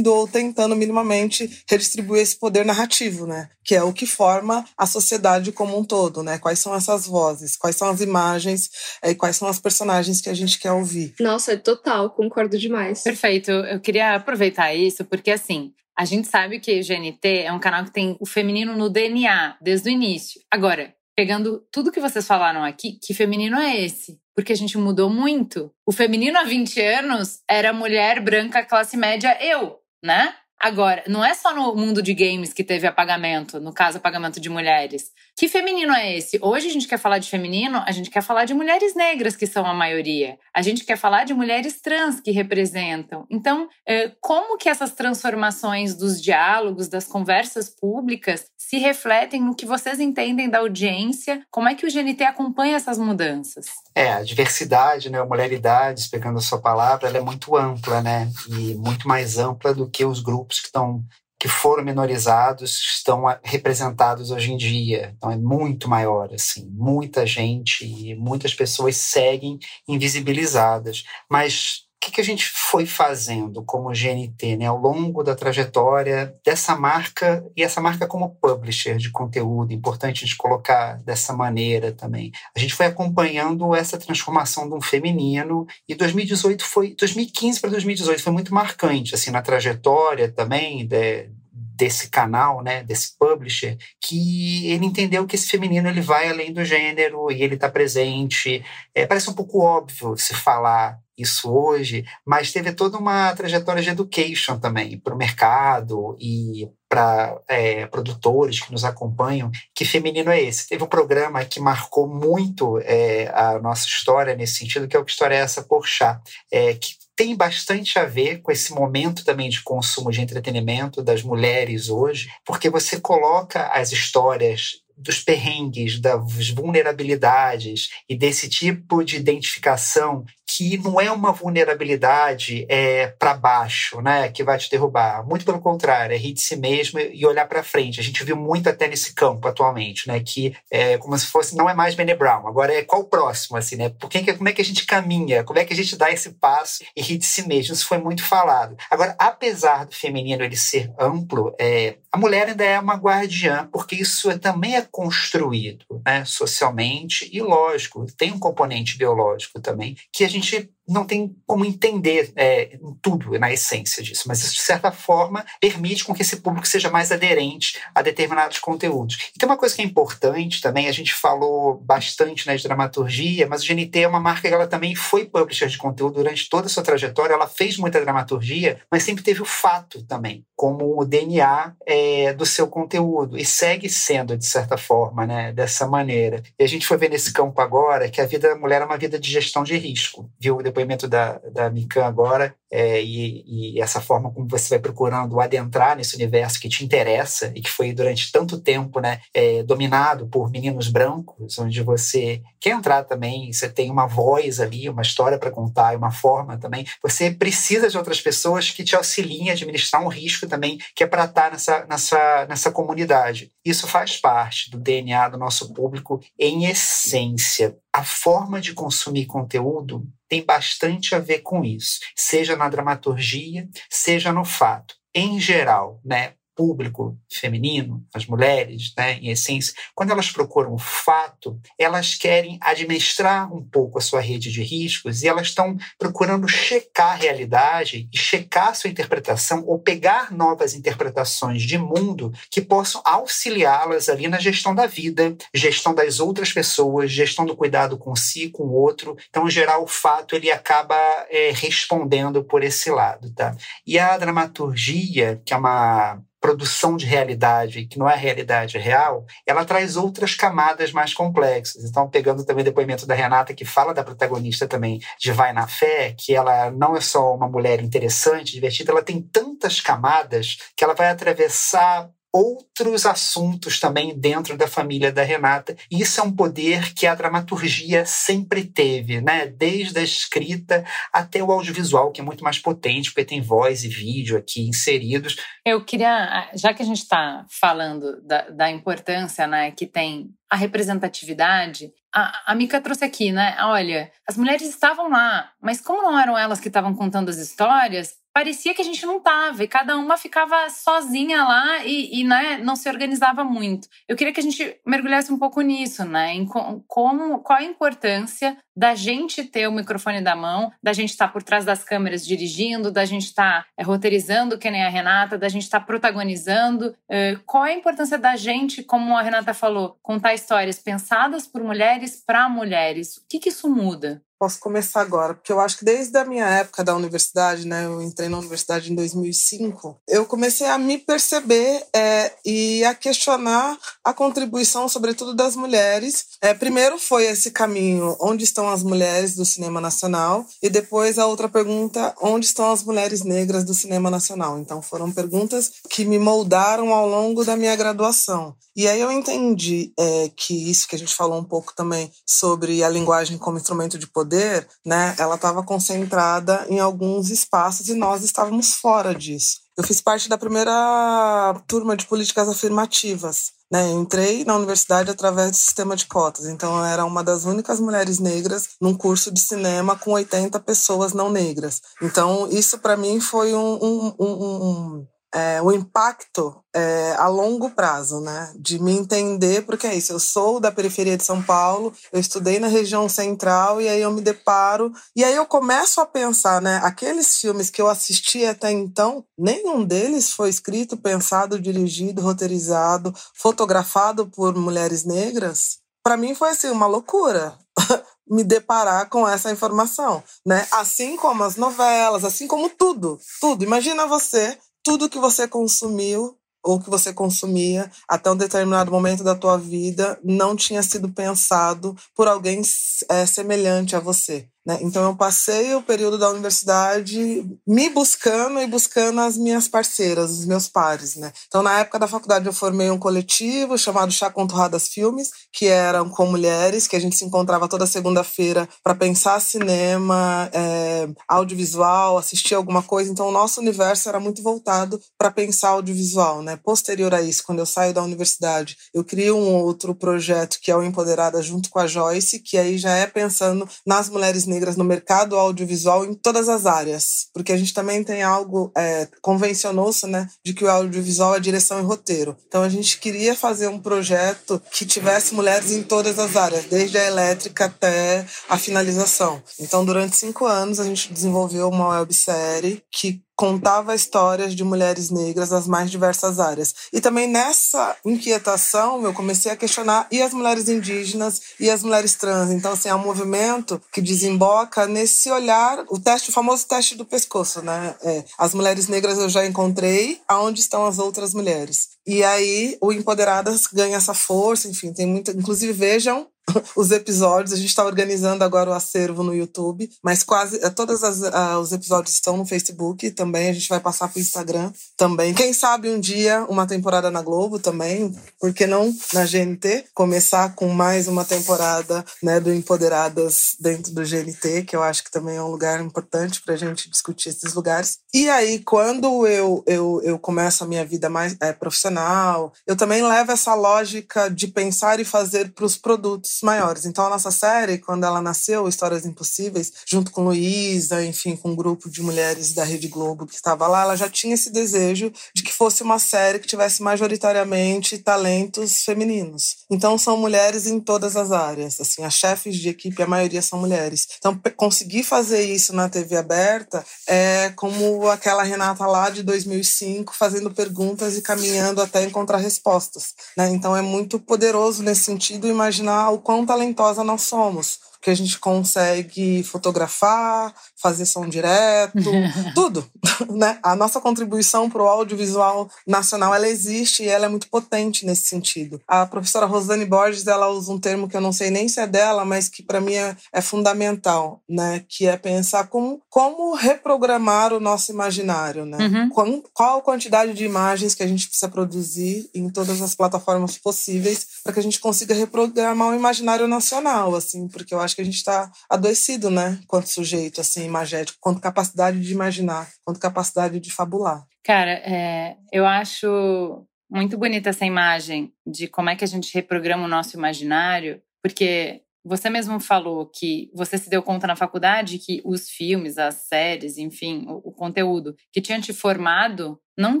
Speaker 3: ou tentando minimamente redistribuir esse poder narrativo, né? Que é o que forma a sociedade como um todo, né? Quais são essas vozes, quais são as imagens eh, e quais são as personagens que a gente quer ouvir.
Speaker 2: Nossa, total, concordo demais.
Speaker 1: Perfeito. Eu queria aproveitar isso porque assim, a gente sabe que o GNT é um canal que tem o feminino no DNA desde o início. Agora, pegando tudo que vocês falaram aqui, que feminino é esse? Porque a gente mudou muito. O feminino há 20 anos era mulher branca, classe média, eu, né? Agora, não é só no mundo de games que teve apagamento, no caso, apagamento de mulheres. Que feminino é esse? Hoje a gente quer falar de feminino, a gente quer falar de mulheres negras, que são a maioria. A gente quer falar de mulheres trans que representam. Então, é, como que essas transformações dos diálogos, das conversas públicas, se refletem no que vocês entendem da audiência? Como é que o GNT acompanha essas mudanças?
Speaker 4: É, a diversidade, né, a mulheridade, pegando a sua palavra, ela é muito ampla, né? E muito mais ampla do que os grupos que estão que foram minorizados estão representados hoje em dia. Então é muito maior, assim, muita gente e muitas pessoas seguem invisibilizadas. Mas que, que a gente foi fazendo como GNT né, ao longo da trajetória dessa marca e essa marca como publisher de conteúdo, importante a gente colocar dessa maneira também. A gente foi acompanhando essa transformação de um feminino e 2018 foi 2015 para 2018 foi muito marcante assim na trajetória também de, desse canal, né, desse publisher, que ele entendeu que esse feminino ele vai além do gênero e ele está presente. É, parece um pouco óbvio se falar isso hoje, mas teve toda uma trajetória de education também para o mercado e para é, produtores que nos acompanham, que feminino é esse? Teve um programa que marcou muito é, a nossa história nesse sentido, que é o Que História é Essa Porchat, é, que tem bastante a ver com esse momento também de consumo de entretenimento das mulheres hoje, porque você coloca as histórias dos perrengues, das vulnerabilidades e desse tipo de identificação que não é uma vulnerabilidade é, para baixo, né, que vai te derrubar. Muito pelo contrário, é rir de si mesmo e olhar para frente. A gente viu muito até nesse campo atualmente, né, que é como se fosse não é mais Bene Brown, agora é qual o próximo, assim, né? Por que, como é que a gente caminha? Como é que a gente dá esse passo e rir de si mesmo? Isso foi muito falado. Agora, apesar do feminino ele ser amplo, é, a mulher ainda é uma guardiã, porque isso é, também é construído, né, socialmente e lógico, tem um componente biológico também que a gente não tem como entender é, tudo na essência disso, mas isso, de certa forma, permite com que esse público seja mais aderente a determinados conteúdos. E tem uma coisa que é importante também, a gente falou bastante né, de dramaturgia, mas o GNT é uma marca que ela também foi publisher de conteúdo durante toda a sua trajetória, ela fez muita dramaturgia, mas sempre teve o fato também, como o DNA é, do seu conteúdo, e segue sendo, de certa forma, né, dessa maneira. E a gente foi ver nesse campo agora que a vida da mulher é uma vida de gestão de risco, viu? Depoimento da, da Mikan agora, é, e, e, essa forma como você vai procurando adentrar nesse universo que te interessa e que foi durante tanto tempo né, é, dominado por meninos brancos, onde você quer entrar também, você tem uma voz ali, uma história para contar, uma forma também. Você precisa de outras pessoas que te auxiliem a administrar um risco também, que é para estar nessa, nessa, nessa comunidade. Isso faz parte do DNA do nosso público em essência. A forma de consumir conteúdo tem bastante a ver com isso, seja na dramaturgia, seja no fato. Em geral, né, público feminino, as mulheres, né, em essência, quando elas procuram o fato, elas querem administrar um pouco a sua rede de riscos e elas estão procurando checar a realidade e checar a sua interpretação ou pegar novas interpretações de mundo que possam auxiliá-las ali na gestão da vida, gestão das outras pessoas, gestão do cuidado com si, com o outro. Então, em geral, o fato ele acaba é, respondendo por esse lado, tá? E a dramaturgia, que é uma produção de realidade, que não é realidade real, ela traz outras camadas mais complexas. Então, pegando também o depoimento da Renata, que fala da protagonista também de Vai na Fé, que ela não é só uma mulher interessante, divertida, ela tem tantas camadas que ela vai atravessar outros assuntos também dentro da família da Renata. Isso é um poder que a dramaturgia sempre teve, né? Desde a escrita até o audiovisual, que é muito mais potente, porque tem voz e vídeo aqui inseridos.
Speaker 1: Eu queria, já que a gente está falando da, da importância né, que tem a representatividade, a, a Mika trouxe aqui, né? Olha, as mulheres estavam lá, mas como não eram elas que estavam contando as histórias, parecia que a gente não tava e cada uma ficava sozinha lá e, e né, não se organizava muito. Eu queria que a gente mergulhasse um pouco nisso, né? Em como, qual a importância da gente ter o microfone da mão, da gente estar tá por trás das câmeras dirigindo, da gente estar tá, é, roteirizando, que nem a Renata, da gente estar tá protagonizando. É, qual a importância da gente, como a Renata falou, contar histórias pensadas por mulheres para mulheres? O que, que isso muda?
Speaker 3: Posso começar agora, porque eu acho que desde a minha época da universidade, né, eu entrei na universidade em 2005, eu comecei a me perceber é, e a questionar a contribuição, sobretudo das mulheres. É, primeiro foi esse caminho, onde estão as mulheres do cinema nacional? E depois a outra pergunta, onde estão as mulheres negras do cinema nacional? Então foram perguntas que me moldaram ao longo da minha graduação. E aí eu entendi é, que isso que a gente falou um pouco também sobre a linguagem como instrumento de poder né, ela estava concentrada em alguns espaços e nós estávamos fora disso. Eu fiz parte da primeira turma de políticas afirmativas. Né, entrei na universidade através do sistema de cotas, então eu era uma das únicas mulheres negras num curso de cinema com 80 pessoas não negras. Então, isso para mim foi um, um, um, um é, o impacto é, a longo prazo, né? De me entender, porque é isso, eu sou da periferia de São Paulo, eu estudei na região central e aí eu me deparo, e aí eu começo a pensar, né? Aqueles filmes que eu assisti até então, nenhum deles foi escrito, pensado, dirigido, roteirizado, fotografado por mulheres negras. Para mim foi assim, uma loucura. me deparar com essa informação, né? Assim como as novelas, assim como tudo, tudo. Imagina você, tudo que você consumiu ou que você consumia até um determinado momento da tua vida não tinha sido pensado por alguém é, semelhante a você. Né? Então eu passei o período da universidade me buscando e buscando as minhas parceiras, os meus pares. Né? Então na época da faculdade eu formei um coletivo chamado Chá Conturradas Filmes, que eram com mulheres, que a gente se encontrava toda segunda-feira para pensar cinema, é, audiovisual, assistir alguma coisa. Então o nosso universo era muito voltado para pensar audiovisual. Né? Posterior a isso, quando eu saio da universidade, eu crio um outro projeto que é o Empoderada junto com a Joyce, que aí já é pensando nas mulheres negras negras no mercado audiovisual em todas as áreas, porque a gente também tem algo é, convencionou-se, né, de que o audiovisual é direção e roteiro. Então a gente queria fazer um projeto que tivesse mulheres em todas as áreas, desde a elétrica até a finalização. Então durante cinco anos a gente desenvolveu uma websérie que contava histórias de mulheres negras das mais diversas áreas. E também nessa inquietação eu comecei a questionar e as mulheres indígenas e as mulheres trans. Então, assim, é um movimento que desemboca nesse olhar, o teste, o famoso teste do pescoço, né? É, as mulheres negras eu já encontrei, aonde estão as outras mulheres? E aí o Empoderadas ganha essa força, enfim, tem muita. Inclusive, vejam os episódios. A gente está organizando agora o acervo no YouTube, mas quase eh, todos uh, os episódios estão no Facebook também. A gente vai passar para o Instagram também. Quem sabe um dia uma temporada na Globo também, por que não na GNT? Começar com mais uma temporada né, do Empoderadas dentro do GNT, que eu acho que também é um lugar importante para a gente discutir esses lugares. E aí, quando eu, eu, eu começo a minha vida mais é, profissional, eu também levo essa lógica de pensar e fazer para os produtos maiores. Então, a nossa série, quando ela nasceu, Histórias Impossíveis, junto com Luísa, enfim, com um grupo de mulheres da Rede Globo que estava lá, ela já tinha esse desejo de que fosse uma série que tivesse majoritariamente talentos femininos. Então, são mulheres em todas as áreas. Assim, as chefes de equipe, a maioria são mulheres. Então, conseguir fazer isso na TV aberta é como aquela Renata lá de 2005 fazendo perguntas e caminhando até encontrar respostas. Né? Então, é muito poderoso nesse sentido imaginar o quão talentosa nós somos que a gente consegue fotografar, fazer som direto, tudo, né? A nossa contribuição para o audiovisual nacional, ela existe e ela é muito potente nesse sentido. A professora Rosane Borges, ela usa um termo que eu não sei nem se é dela, mas que para mim é, é, fundamental, né? Que é pensar como, como reprogramar o nosso imaginário, né? Uhum. Qual, qual a quantidade de imagens que a gente precisa produzir em todas as plataformas possíveis para que a gente consiga reprogramar o imaginário nacional, assim, porque eu acho que a gente está adoecido, né? Quanto sujeito, assim, imagético, quanto capacidade de imaginar, quanto capacidade de fabular.
Speaker 1: Cara, é, eu acho muito bonita essa imagem de como é que a gente reprograma o nosso imaginário, porque você mesmo falou que você se deu conta na faculdade que os filmes, as séries, enfim, o, o conteúdo que tinha te formado não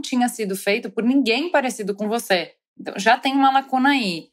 Speaker 1: tinha sido feito por ninguém parecido com você. Então já tem uma lacuna aí.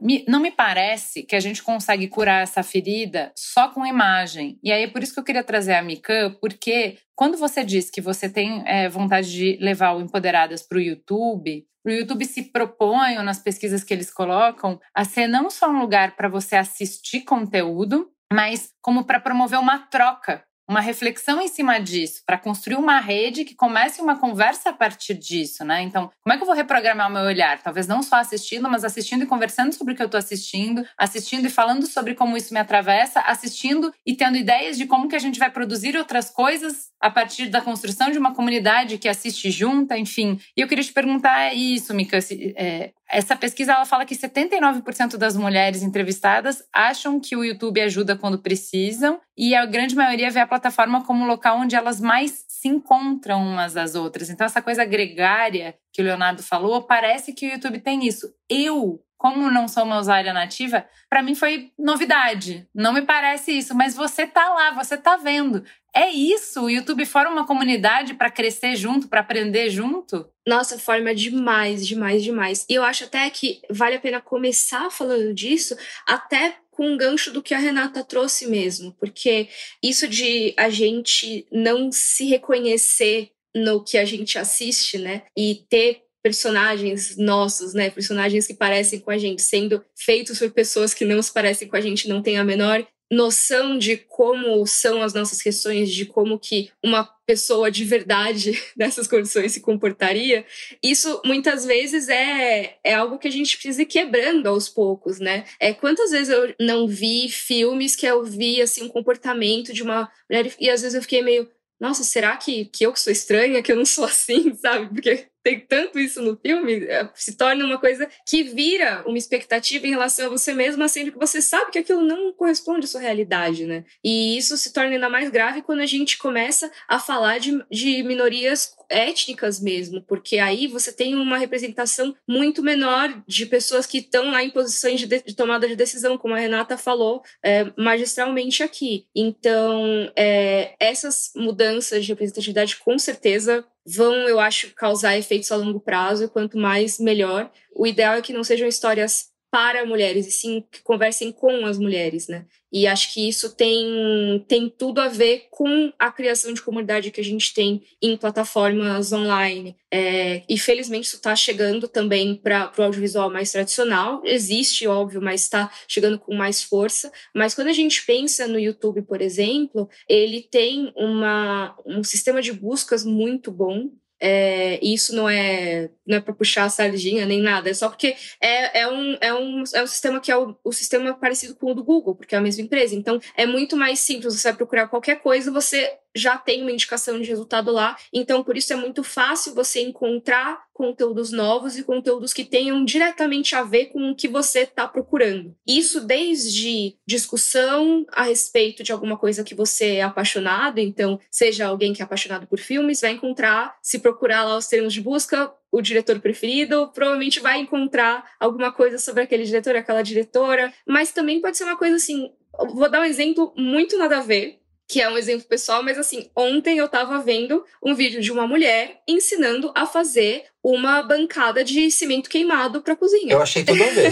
Speaker 1: Me, não me parece que a gente consegue curar essa ferida só com imagem. E aí é por isso que eu queria trazer a Mikan, porque quando você diz que você tem é, vontade de levar o Empoderadas para o YouTube, o YouTube se propõe, ou nas pesquisas que eles colocam, a ser não só um lugar para você assistir conteúdo, mas como para promover uma troca uma reflexão em cima disso, para construir uma rede que comece uma conversa a partir disso, né? Então, como é que eu vou reprogramar o meu olhar? Talvez não só assistindo, mas assistindo e conversando sobre o que eu estou assistindo, assistindo e falando sobre como isso me atravessa, assistindo e tendo ideias de como que a gente vai produzir outras coisas a partir da construção de uma comunidade que assiste junta, enfim. E eu queria te perguntar isso, Mika, se, é, essa pesquisa ela fala que 79% das mulheres entrevistadas acham que o YouTube ajuda quando precisam e a grande maioria vê a plataforma como um local onde elas mais se encontram umas às outras. Então essa coisa gregária que o Leonardo falou, parece que o YouTube tem isso. Eu como não sou uma usuária nativa, para mim foi novidade. Não me parece isso, mas você tá lá, você tá vendo. É isso, o YouTube forma uma comunidade para crescer junto, para aprender junto?
Speaker 2: Nossa, forma demais, demais, demais. E eu acho até que vale a pena começar falando disso, até com um gancho do que a Renata trouxe mesmo, porque isso de a gente não se reconhecer no que a gente assiste, né? E ter personagens nossos, né? Personagens que parecem com a gente, sendo feitos por pessoas que não se parecem com a gente, não tem a menor noção de como são as nossas questões, de como que uma pessoa de verdade nessas condições se comportaria, isso muitas vezes é, é algo que a gente precisa ir quebrando aos poucos, né? É, quantas vezes eu não vi filmes que eu vi assim um comportamento de uma mulher e às vezes eu fiquei meio, nossa, será que, que eu que sou estranha, que eu não sou assim, sabe? Porque tem tanto isso no filme, é, se torna uma coisa que vira uma expectativa em relação a você mesma, sendo que você sabe que aquilo não corresponde à sua realidade, né? E isso se torna ainda mais grave quando a gente começa a falar de, de minorias étnicas mesmo, porque aí você tem uma representação muito menor de pessoas que estão lá em posições de, de, de tomada de decisão, como a Renata falou é, magistralmente aqui. Então, é, essas mudanças de representatividade com certeza vão, eu acho, causar efeitos a longo prazo, quanto mais, melhor. O ideal é que não sejam histórias para mulheres, e sim que conversem com as mulheres, né? E acho que isso tem, tem tudo a ver com a criação de comunidade que a gente tem em plataformas online. É, e felizmente isso está chegando também para o audiovisual mais tradicional. Existe, óbvio, mas está chegando com mais força. Mas quando a gente pensa no YouTube, por exemplo, ele tem uma, um sistema de buscas muito bom. É, isso não é não é para puxar a sardinha nem nada, é só porque é, é, um, é, um, é um sistema que é o, o sistema parecido com o do Google, porque é a mesma empresa. Então é muito mais simples. Você vai procurar qualquer coisa, você já tem uma indicação de resultado lá. Então, por isso é muito fácil você encontrar conteúdos novos e conteúdos que tenham diretamente a ver com o que você está procurando. Isso desde discussão a respeito de alguma coisa que você é apaixonado, então, seja alguém que é apaixonado por filmes, vai encontrar, se procurar lá os termos de busca, o diretor preferido, provavelmente vai encontrar alguma coisa sobre aquele diretor, aquela diretora, mas também pode ser uma coisa assim. Vou dar um exemplo muito nada a ver, que é um exemplo pessoal, mas assim, ontem eu tava vendo um vídeo de uma mulher ensinando a fazer uma bancada de cimento queimado para cozinha.
Speaker 4: Eu achei tudo a ver,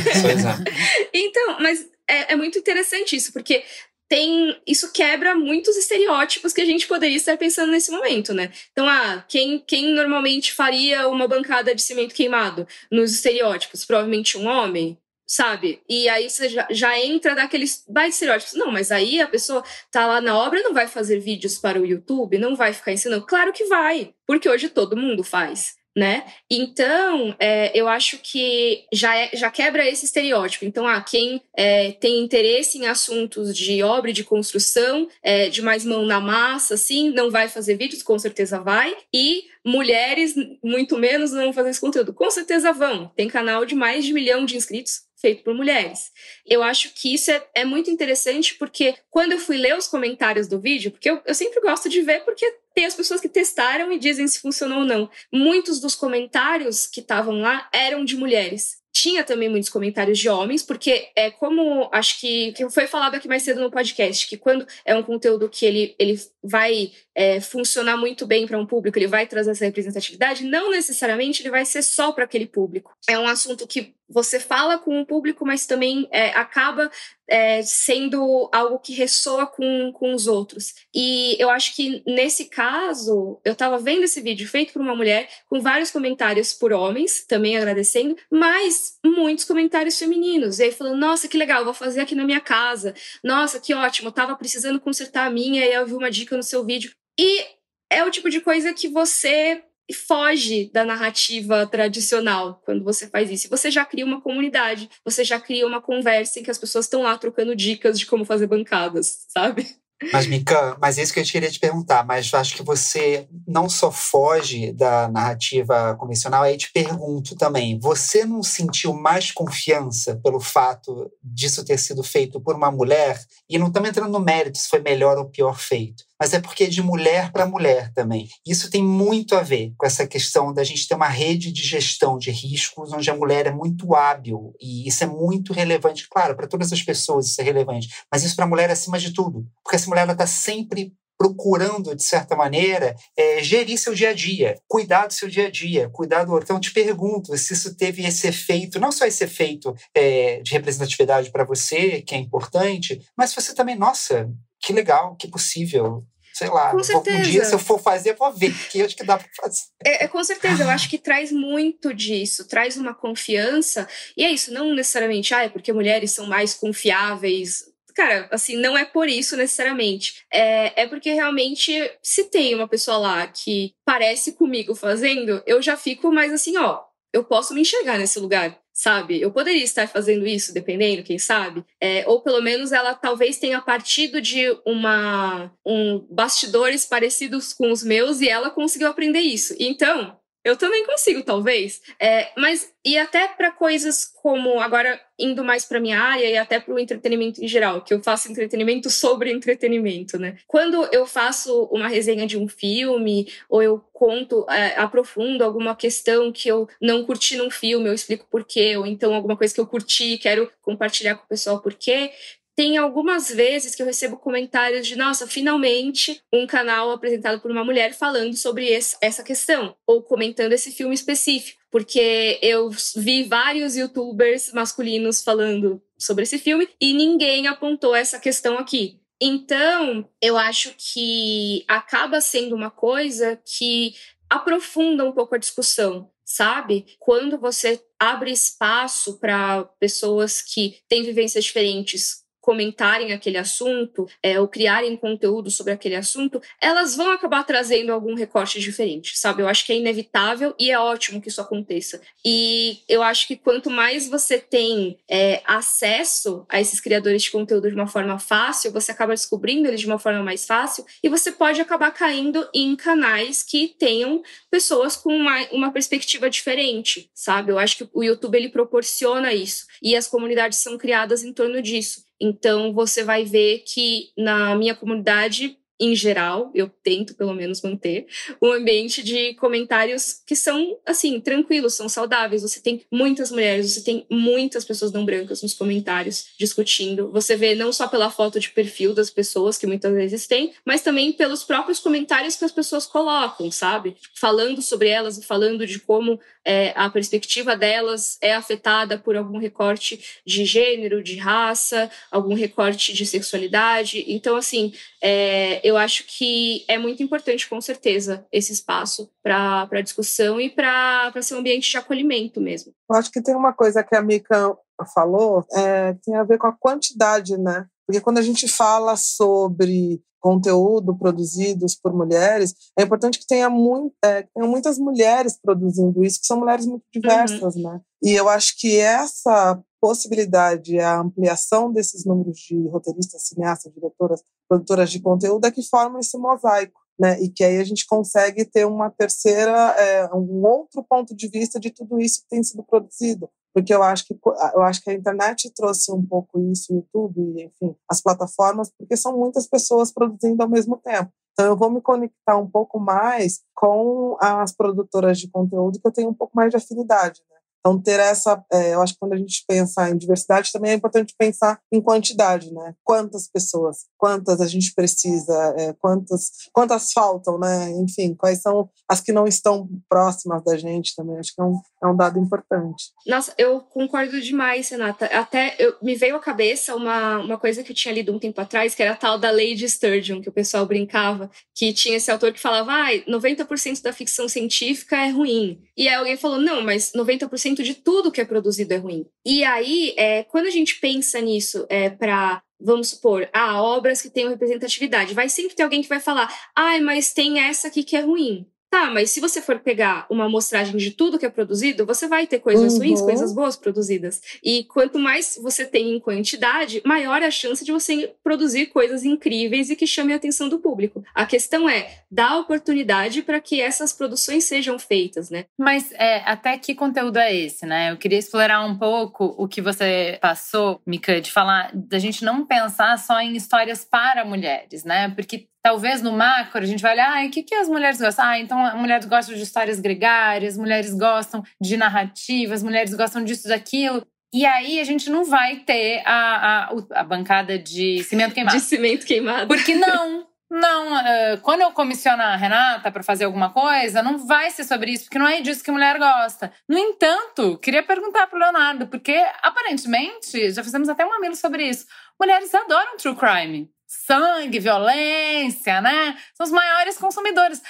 Speaker 2: então, mas é, é muito interessante isso, porque tem isso quebra muitos estereótipos que a gente poderia estar pensando nesse momento, né? Então, ah, quem, quem normalmente faria uma bancada de cimento queimado nos estereótipos? Provavelmente um homem, sabe? E aí você já, já entra naqueles mais estereótipos. Não, mas aí a pessoa tá lá na obra, não vai fazer vídeos para o YouTube, não vai ficar ensinando. Claro que vai, porque hoje todo mundo faz né? Então, é, eu acho que já, é, já quebra esse estereótipo. Então, ah, quem é, tem interesse em assuntos de obra e de construção, é, de mais mão na massa, assim, não vai fazer vídeos, com certeza vai. E mulheres, muito menos, não vão fazer esse conteúdo. Com certeza vão. Tem canal de mais de milhão de inscritos feito por mulheres. Eu acho que isso é, é muito interessante porque quando eu fui ler os comentários do vídeo, porque eu, eu sempre gosto de ver porque tem as pessoas que testaram e dizem se funcionou ou não. Muitos dos comentários que estavam lá eram de mulheres tinha também muitos comentários de homens, porque é como acho que, que foi falado aqui mais cedo no podcast, que quando é um conteúdo que ele, ele vai é, funcionar muito bem para um público, ele vai trazer essa representatividade, não necessariamente ele vai ser só para aquele público. É um assunto que você fala com o público, mas também é, acaba é, sendo algo que ressoa com, com os outros. E eu acho que nesse caso, eu estava vendo esse vídeo feito por uma mulher, com vários comentários por homens, também agradecendo, mas muitos comentários femininos. E aí falando, nossa, que legal, vou fazer aqui na minha casa. Nossa, que ótimo, tava precisando consertar a minha, e eu vi uma dica no seu vídeo. E é o tipo de coisa que você foge da narrativa tradicional quando você faz isso. Você já cria uma comunidade, você já cria uma conversa em que as pessoas estão lá trocando dicas de como fazer bancadas, sabe?
Speaker 4: Mas, Mika, mas é isso que eu queria te perguntar. Mas acho que você não só foge da narrativa convencional, aí te pergunto também: você não sentiu mais confiança pelo fato disso ter sido feito por uma mulher? E não estamos entrando no mérito se foi melhor ou pior feito mas é porque é de mulher para mulher também. Isso tem muito a ver com essa questão da gente ter uma rede de gestão de riscos onde a mulher é muito hábil e isso é muito relevante. Claro, para todas as pessoas isso é relevante, mas isso para a mulher é acima de tudo, porque essa mulher está sempre procurando, de certa maneira, é, gerir seu dia a dia, cuidar do seu dia a dia, cuidar do outro. Então, te pergunto se isso teve esse efeito, não só esse efeito é, de representatividade para você, que é importante, mas você também, nossa, que legal, que possível sei lá, com certeza. um dia se eu for fazer, vou ver, que acho que dá para fazer.
Speaker 2: É, é, com certeza, eu acho que traz muito disso, traz uma confiança, e é isso, não necessariamente, ah, é porque mulheres são mais confiáveis, cara, assim, não é por isso necessariamente. É, é porque realmente, se tem uma pessoa lá que parece comigo fazendo, eu já fico mais assim, ó, eu posso me enxergar nesse lugar sabe? Eu poderia estar fazendo isso, dependendo, quem sabe? É, ou pelo menos ela talvez tenha partido de uma um bastidores parecidos com os meus e ela conseguiu aprender isso. Então, eu também consigo, talvez. É, mas, e até para coisas como, agora indo mais para minha área e até para o entretenimento em geral, que eu faço entretenimento sobre entretenimento, né? Quando eu faço uma resenha de um filme, ou eu conto, é, aprofundo alguma questão que eu não curti num filme, eu explico por quê, ou então alguma coisa que eu curti e quero compartilhar com o pessoal por quê, tem algumas vezes que eu recebo comentários de, nossa, finalmente um canal apresentado por uma mulher falando sobre essa questão, ou comentando esse filme específico, porque eu vi vários youtubers masculinos falando sobre esse filme e ninguém apontou essa questão aqui. Então, eu acho que acaba sendo uma coisa que aprofunda um pouco a discussão, sabe? Quando você abre espaço para pessoas que têm vivências diferentes comentarem aquele assunto é, ou criarem conteúdo sobre aquele assunto, elas vão acabar trazendo algum recorte diferente, sabe? Eu acho que é inevitável e é ótimo que isso aconteça. E eu acho que quanto mais você tem é, acesso a esses criadores de conteúdo de uma forma fácil, você acaba descobrindo eles de uma forma mais fácil e você pode acabar caindo em canais que tenham pessoas com uma, uma perspectiva diferente, sabe? Eu acho que o YouTube ele proporciona isso e as comunidades são criadas em torno disso. Então, você vai ver que na minha comunidade em geral, eu tento pelo menos manter, um ambiente de comentários que são, assim, tranquilos, são saudáveis. Você tem muitas mulheres, você tem muitas pessoas não brancas nos comentários discutindo. Você vê não só pela foto de perfil das pessoas, que muitas vezes tem, mas também pelos próprios comentários que as pessoas colocam, sabe? Falando sobre elas, falando de como é, a perspectiva delas é afetada por algum recorte de gênero, de raça, algum recorte de sexualidade. Então, assim, é, eu acho que é muito importante, com certeza, esse espaço para discussão e para ser um ambiente de acolhimento mesmo.
Speaker 3: Eu acho que tem uma coisa que a Mika falou, é, tem a ver com a quantidade, né? Porque quando a gente fala sobre conteúdo produzidos por mulheres, é importante que tenha, muito, é, tenha muitas mulheres produzindo isso, que são mulheres muito diversas, uhum. né? E eu acho que essa possibilidade, a ampliação desses números de roteiristas, cineastas, diretoras, produtoras de conteúdo é que formam esse mosaico. Né, e que aí a gente consegue ter uma terceira, é, um outro ponto de vista de tudo isso que tem sido produzido, porque eu acho que eu acho que a internet trouxe um pouco isso, o YouTube, enfim, as plataformas, porque são muitas pessoas produzindo ao mesmo tempo. Então eu vou me conectar um pouco mais com as produtoras de conteúdo que eu tenho um pouco mais de afinidade. Né? Então, ter essa, é, eu acho que quando a gente pensa em diversidade, também é importante pensar em quantidade, né? Quantas pessoas, quantas a gente precisa, é, quantas, quantas faltam, né? Enfim, quais são as que não estão próximas da gente também. Acho que é um, é um dado importante.
Speaker 2: Nossa, eu concordo demais, Renata. Até eu, me veio à cabeça uma, uma coisa que eu tinha lido um tempo atrás, que era a tal da lei de Sturgeon, que o pessoal brincava, que tinha esse autor que falava, ah, 90% da ficção científica é ruim. E aí alguém falou, não, mas 90% de tudo que é produzido é ruim. E aí, é, quando a gente pensa nisso é, para vamos supor, ah, obras que tenham representatividade, vai sempre ter alguém que vai falar, ai, mas tem essa aqui que é ruim. Tá, mas se você for pegar uma amostragem de tudo que é produzido, você vai ter coisas uhum. ruins, coisas boas produzidas. E quanto mais você tem em quantidade, maior é a chance de você produzir coisas incríveis e que chamem a atenção do público. A questão é dar oportunidade para que essas produções sejam feitas, né?
Speaker 1: Mas é, até que conteúdo é esse, né? Eu queria explorar um pouco o que você passou, Mika, de falar da gente não pensar só em histórias para mulheres, né? Porque talvez no macro a gente vai olhar, ah, o que, que as mulheres gostam? Ah, então as mulheres gostam de histórias gregárias, mulheres gostam de narrativas, mulheres gostam disso, daquilo. E aí a gente não vai ter a, a, a bancada de cimento queimado.
Speaker 2: De cimento queimado.
Speaker 1: Porque não. Não, uh, quando eu comissiono a Renata para fazer alguma coisa, não vai ser sobre isso, porque não é disso que mulher gosta. No entanto, queria perguntar pro Leonardo, porque aparentemente, já fizemos até um amigo sobre isso, mulheres adoram true crime sangue, violência, né? São os maiores consumidores.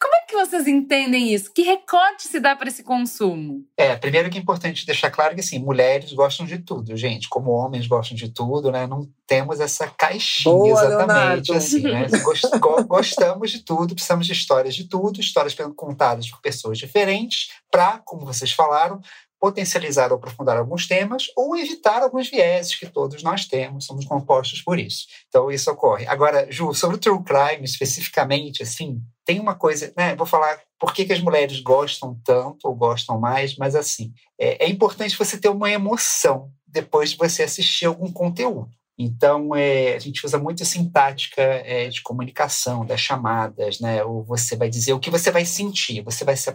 Speaker 1: Como é que vocês entendem isso? Que recorte se dá para esse consumo?
Speaker 4: É, primeiro que é importante deixar claro que assim, mulheres gostam de tudo, gente. Como homens gostam de tudo, né? Não temos essa caixinha
Speaker 3: Boa,
Speaker 4: exatamente assim, né? Gostamos de tudo, precisamos de histórias de tudo, histórias contadas por pessoas diferentes, para, como vocês falaram, potencializar ou aprofundar alguns temas ou evitar alguns vieses que todos nós temos, somos compostos por isso. Então, isso ocorre. Agora, Ju, sobre o true crime especificamente, assim, tem uma coisa, né? Vou falar por que, que as mulheres gostam tanto ou gostam mais, mas assim, é, é importante você ter uma emoção depois de você assistir algum conteúdo. Então, é, a gente usa muito sintática é, de comunicação, das chamadas, né? Ou você vai dizer o que você vai sentir. Você vai se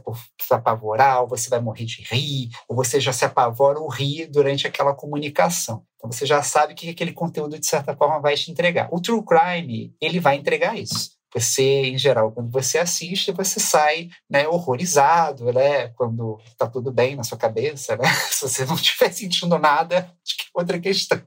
Speaker 4: apavorar, ou você vai morrer de rir, ou você já se apavora ou ri durante aquela comunicação. Então, você já sabe que aquele conteúdo, de certa forma, vai te entregar. O True Crime, ele vai entregar isso. Você, em geral, quando você assiste, você sai né, horrorizado, né? Quando está tudo bem na sua cabeça, né? Se você não estiver sentindo nada, que é outra questão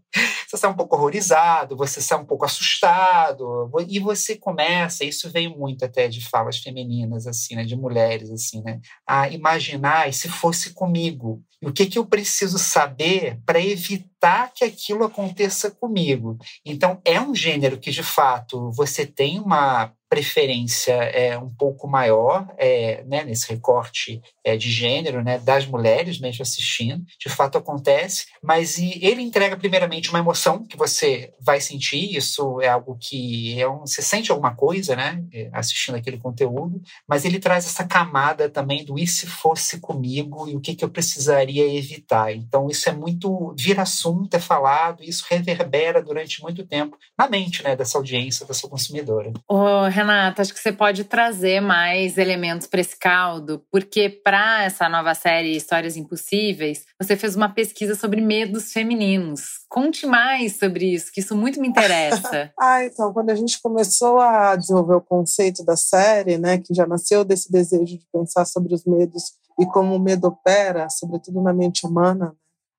Speaker 4: você sai um pouco horrorizado, você sai um pouco assustado, e você começa, isso veio muito até de falas femininas, assim, né, de mulheres, assim, né, a imaginar, e se fosse comigo, e o que, que eu preciso saber para evitar que aquilo aconteça comigo? Então, é um gênero que, de fato, você tem uma preferência é, um pouco maior é, né, nesse recorte é, de gênero né, das mulheres mesmo assistindo, de fato acontece, mas ele entrega primeiramente uma emoção que você vai sentir, isso é algo que é um, você sente alguma coisa né, é, assistindo aquele conteúdo, mas ele traz essa camada também do e se fosse comigo e o que, que eu precisaria evitar. Então isso é muito, vira assunto, é falado, e isso reverbera durante muito tempo na mente né, dessa audiência, dessa consumidora.
Speaker 1: Oh, Renata, acho que você pode trazer mais elementos para esse caldo, porque para essa nova série Histórias Impossíveis, você fez uma pesquisa sobre medos femininos. Conte mais sobre isso, que isso muito me interessa.
Speaker 3: ah, então, quando a gente começou a desenvolver o conceito da série, né, que já nasceu desse desejo de pensar sobre os medos e como o medo opera, sobretudo na mente humana,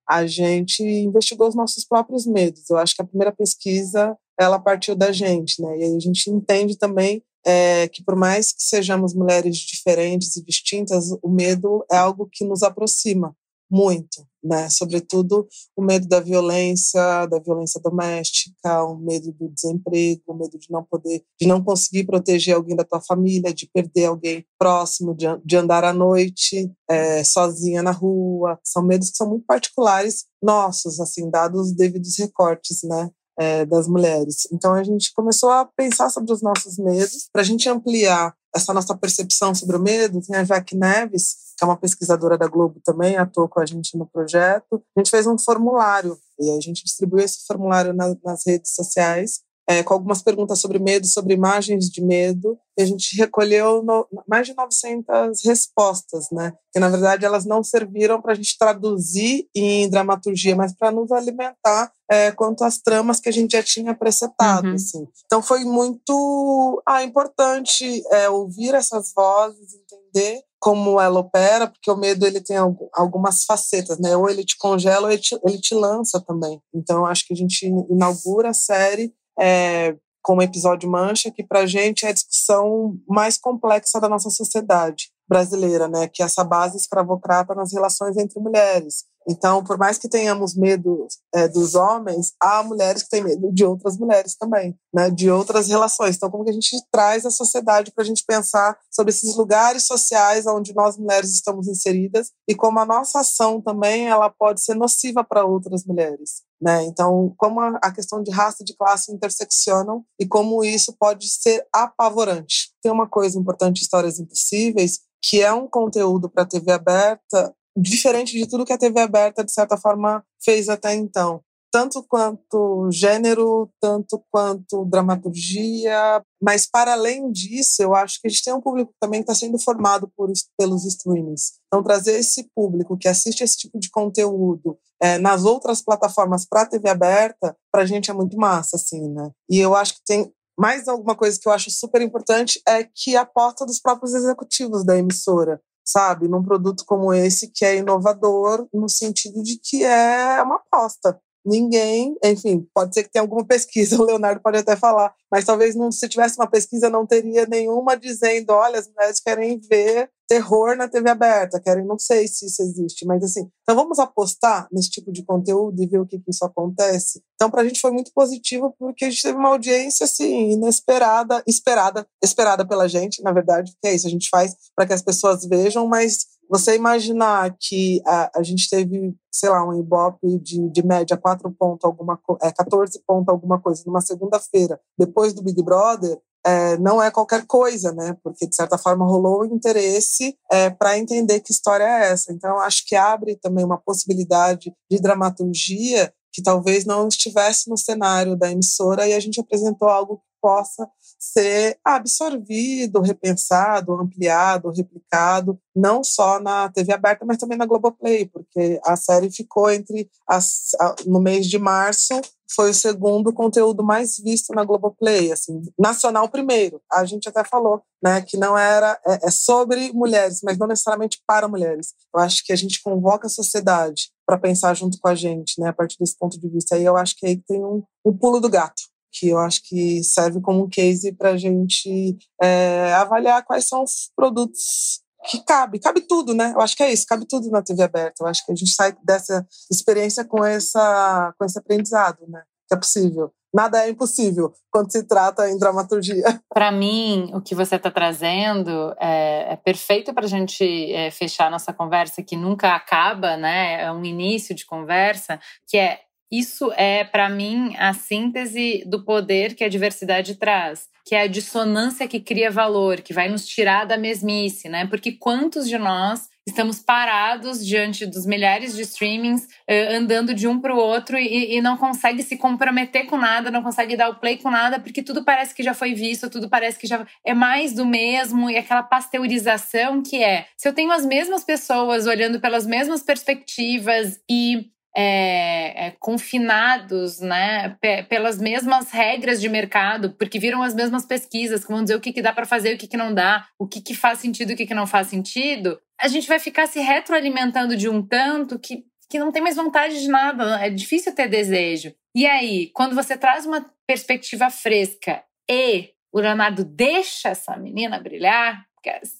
Speaker 3: a gente investigou os nossos próprios medos. Eu acho que a primeira pesquisa ela partiu da gente, né? E aí a gente entende também é, que por mais que sejamos mulheres diferentes e distintas, o medo é algo que nos aproxima muito, né? Sobretudo o medo da violência, da violência doméstica, o medo do desemprego, o medo de não poder, de não conseguir proteger alguém da tua família, de perder alguém próximo, de, de andar à noite é, sozinha na rua. São medos que são muito particulares nossos, assim, dados os devidos recortes, né? É, das mulheres. Então a gente começou a pensar sobre os nossos medos, para a gente ampliar essa nossa percepção sobre o medo. Tem a Jaque Neves, que é uma pesquisadora da Globo também, atuou com a gente no projeto. A gente fez um formulário e a gente distribuiu esse formulário na, nas redes sociais é, com algumas perguntas sobre medo, sobre imagens de medo, e a gente recolheu no, mais de 900 respostas, né? Que na verdade elas não serviram para a gente traduzir em dramaturgia, mas para nos alimentar é, quanto às tramas que a gente já tinha presetado. Uhum. Assim. Então foi muito ah, importante é, ouvir essas vozes, entender como ela opera, porque o medo ele tem algumas facetas, né? Ou ele te congela ou ele te, ele te lança também. Então acho que a gente inaugura a série é, como episódio Mancha, que para a gente é a discussão mais complexa da nossa sociedade brasileira, né? Que é essa base escravocrata nas relações entre mulheres. Então, por mais que tenhamos medo é, dos homens, há mulheres que têm medo de outras mulheres também, né? De outras relações. Então, como que a gente traz a sociedade para a gente pensar sobre esses lugares sociais onde nós mulheres estamos inseridas e como a nossa ação também ela pode ser nociva para outras mulheres. Né? Então, como a questão de raça e de classe interseccionam e como isso pode ser apavorante. Tem uma coisa importante Histórias Impossíveis, que é um conteúdo para TV aberta diferente de tudo que a TV aberta, de certa forma, fez até então. Tanto quanto gênero, tanto quanto dramaturgia, mas para além disso, eu acho que a gente tem um público também que está sendo formado por, pelos streamings. Então, trazer esse público que assiste esse tipo de conteúdo é, nas outras plataformas para a TV aberta, para a gente é muito massa, assim, né? E eu acho que tem mais alguma coisa que eu acho super importante é que a aposta dos próprios executivos da emissora sabe? Num produto como esse que é inovador no sentido de que é uma aposta, ninguém, enfim, pode ser que tenha alguma pesquisa, o Leonardo pode até falar, mas talvez não, se tivesse uma pesquisa não teria nenhuma dizendo, olha, as mulheres querem ver terror na TV aberta, querem, não sei se isso existe, mas assim, então vamos apostar nesse tipo de conteúdo e ver o que, que isso acontece. Então, para a gente foi muito positivo porque a gente teve uma audiência assim inesperada, esperada, esperada pela gente, na verdade, porque é isso a gente faz para que as pessoas vejam, mas você imaginar que a, a gente teve, sei lá, um Ibope de, de média 4 pontos, alguma, é, 14 pontos, alguma coisa, numa segunda-feira, depois do Big Brother, é, não é qualquer coisa, né? Porque, de certa forma, rolou o interesse é, para entender que história é essa. Então, acho que abre também uma possibilidade de dramaturgia que talvez não estivesse no cenário da emissora e a gente apresentou algo possa ser absorvido, repensado, ampliado, replicado, não só na TV aberta, mas também na Globoplay, porque a série ficou entre as, no mês de março foi o segundo conteúdo mais visto na Globoplay, assim, nacional primeiro. A gente até falou, né, que não era é, é sobre mulheres, mas não necessariamente para mulheres. Eu acho que a gente convoca a sociedade para pensar junto com a gente, né, a partir desse ponto de vista. Aí eu acho que aí tem um, um pulo do gato que eu acho que serve como um case para a gente é, avaliar quais são os produtos que cabe, cabe tudo, né? Eu acho que é isso, cabe tudo na TV aberta. Eu acho que a gente sai dessa experiência com essa com esse aprendizado, né? Que é possível. Nada é impossível quando se trata em dramaturgia.
Speaker 1: Para mim, o que você está trazendo é, é perfeito para a gente é, fechar nossa conversa, que nunca acaba, né? É um início de conversa, que é isso é, para mim, a síntese do poder que a diversidade traz, que é a dissonância que cria valor, que vai nos tirar da mesmice, né? Porque quantos de nós estamos parados diante dos milhares de streamings, uh, andando de um para o outro e, e, não consegue se comprometer com nada, não consegue dar o play com nada, porque tudo parece que já foi visto, tudo parece que já é mais do mesmo, e aquela pasteurização que é: se eu tenho as mesmas pessoas olhando pelas mesmas perspectivas e é, é, confinados né, pelas mesmas regras de mercado, porque viram as mesmas pesquisas que vão dizer o que, que dá para fazer, o que, que não dá, o que, que faz sentido o que, que não faz sentido, a gente vai ficar se retroalimentando de um tanto que, que não tem mais vontade de nada, é difícil ter desejo. E aí, quando você traz uma perspectiva fresca e o Leonardo deixa essa menina brilhar,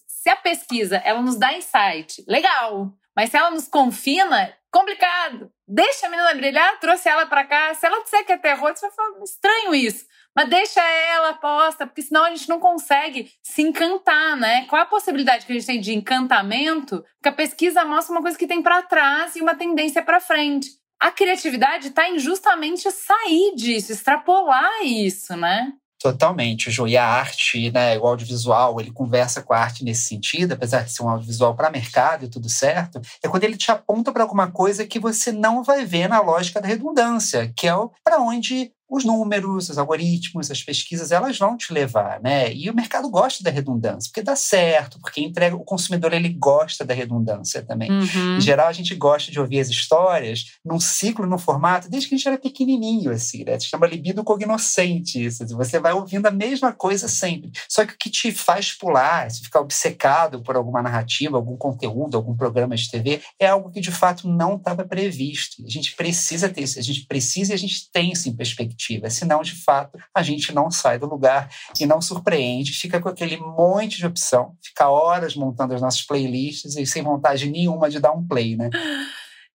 Speaker 1: se a pesquisa ela nos dá insight, legal, mas se ela nos confina, complicado. Deixa a menina brilhar, trouxe ela para cá. Se ela disser que é terror, você vai falar, estranho isso. Mas deixa ela posta, porque senão a gente não consegue se encantar, né? Qual a possibilidade que a gente tem de encantamento? Porque a pesquisa mostra uma coisa que tem para trás e uma tendência para frente. A criatividade está em justamente sair disso, extrapolar isso, né?
Speaker 4: Totalmente, Ju. E a arte, né, o audiovisual, ele conversa com a arte nesse sentido, apesar de ser um audiovisual para mercado e tudo certo, é quando ele te aponta para alguma coisa que você não vai ver na lógica da redundância, que é para onde os números, os algoritmos, as pesquisas, elas vão te levar, né? E o mercado gosta da redundância, porque dá certo, porque entrega o consumidor ele gosta da redundância também. Uhum. Em geral, a gente gosta de ouvir as histórias num ciclo, num formato, desde que a gente era pequenininho, assim, né? Se chama libido cognoscente isso. Você vai ouvindo a mesma coisa sempre. Só que o que te faz pular, se ficar obcecado por alguma narrativa, algum conteúdo, algum programa de TV, é algo que de fato não estava previsto. A gente precisa ter isso, a gente precisa e a gente tem isso em perspectiva perspectiva. Senão, de fato, a gente não sai do lugar e não surpreende, fica com aquele monte de opção, fica horas montando as nossas playlists e sem vontade nenhuma de dar um play, né?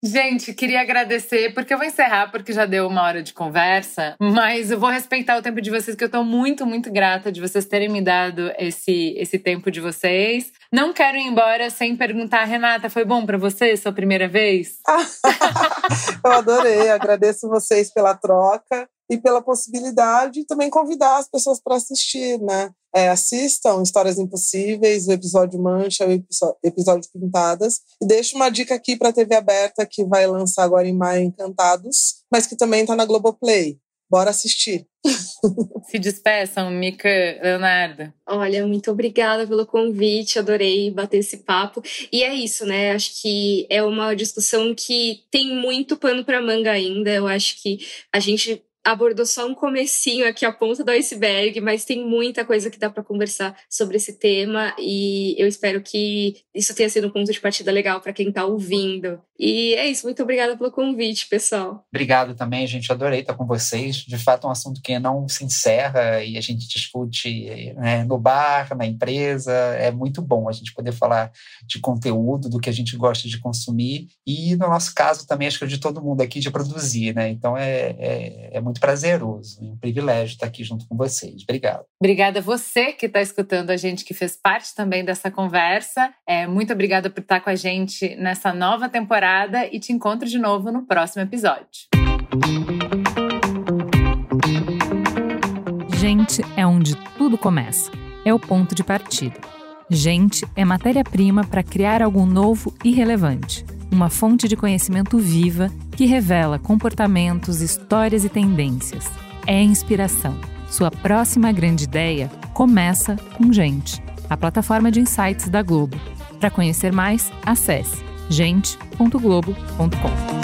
Speaker 1: Gente, queria agradecer, porque eu vou encerrar, porque já deu uma hora de conversa, mas eu vou respeitar o tempo de vocês, que eu tô muito, muito grata de vocês terem me dado esse, esse tempo de vocês. Não quero ir embora sem perguntar, Renata, foi bom para você, sua primeira vez?
Speaker 3: eu adorei, agradeço vocês pela troca e pela possibilidade de também convidar as pessoas para assistir, né? É, assistam Histórias Impossíveis, o episódio Mancha, o episódio Pintadas. E deixo uma dica aqui para a TV aberta que vai lançar agora em maio Encantados, mas que também está na Globoplay. Bora assistir.
Speaker 1: Se despeçam, Mica, Leonardo.
Speaker 2: Olha, muito obrigada pelo convite, adorei bater esse papo. E é isso, né? Acho que é uma discussão que tem muito pano para manga ainda. Eu acho que a gente abordou só um comecinho aqui, a ponta do iceberg, mas tem muita coisa que dá para conversar sobre esse tema e eu espero que isso tenha sido um ponto de partida legal para quem está ouvindo. E é isso, muito obrigada pelo convite, pessoal.
Speaker 4: Obrigado também, gente adorei estar com vocês. De fato, é um assunto que não se encerra e a gente discute né, no bar, na empresa. É muito bom a gente poder falar de conteúdo, do que a gente gosta de consumir e, no nosso caso, também acho que de todo mundo aqui, de produzir, né? Então é, é, é muito prazeroso, é um privilégio estar aqui junto com vocês. Obrigado.
Speaker 5: Obrigada a você que está escutando a gente, que fez parte também dessa conversa. É, muito obrigada por estar com a gente nessa nova temporada e te encontro de novo no próximo episódio.
Speaker 1: Gente é onde tudo começa. É o ponto de partida. Gente é matéria-prima para criar algo novo e relevante. Uma fonte de conhecimento viva que revela comportamentos, histórias e tendências. É inspiração. Sua próxima grande ideia começa com Gente, a plataforma de insights da Globo. Para conhecer mais, acesse gente.globo.com.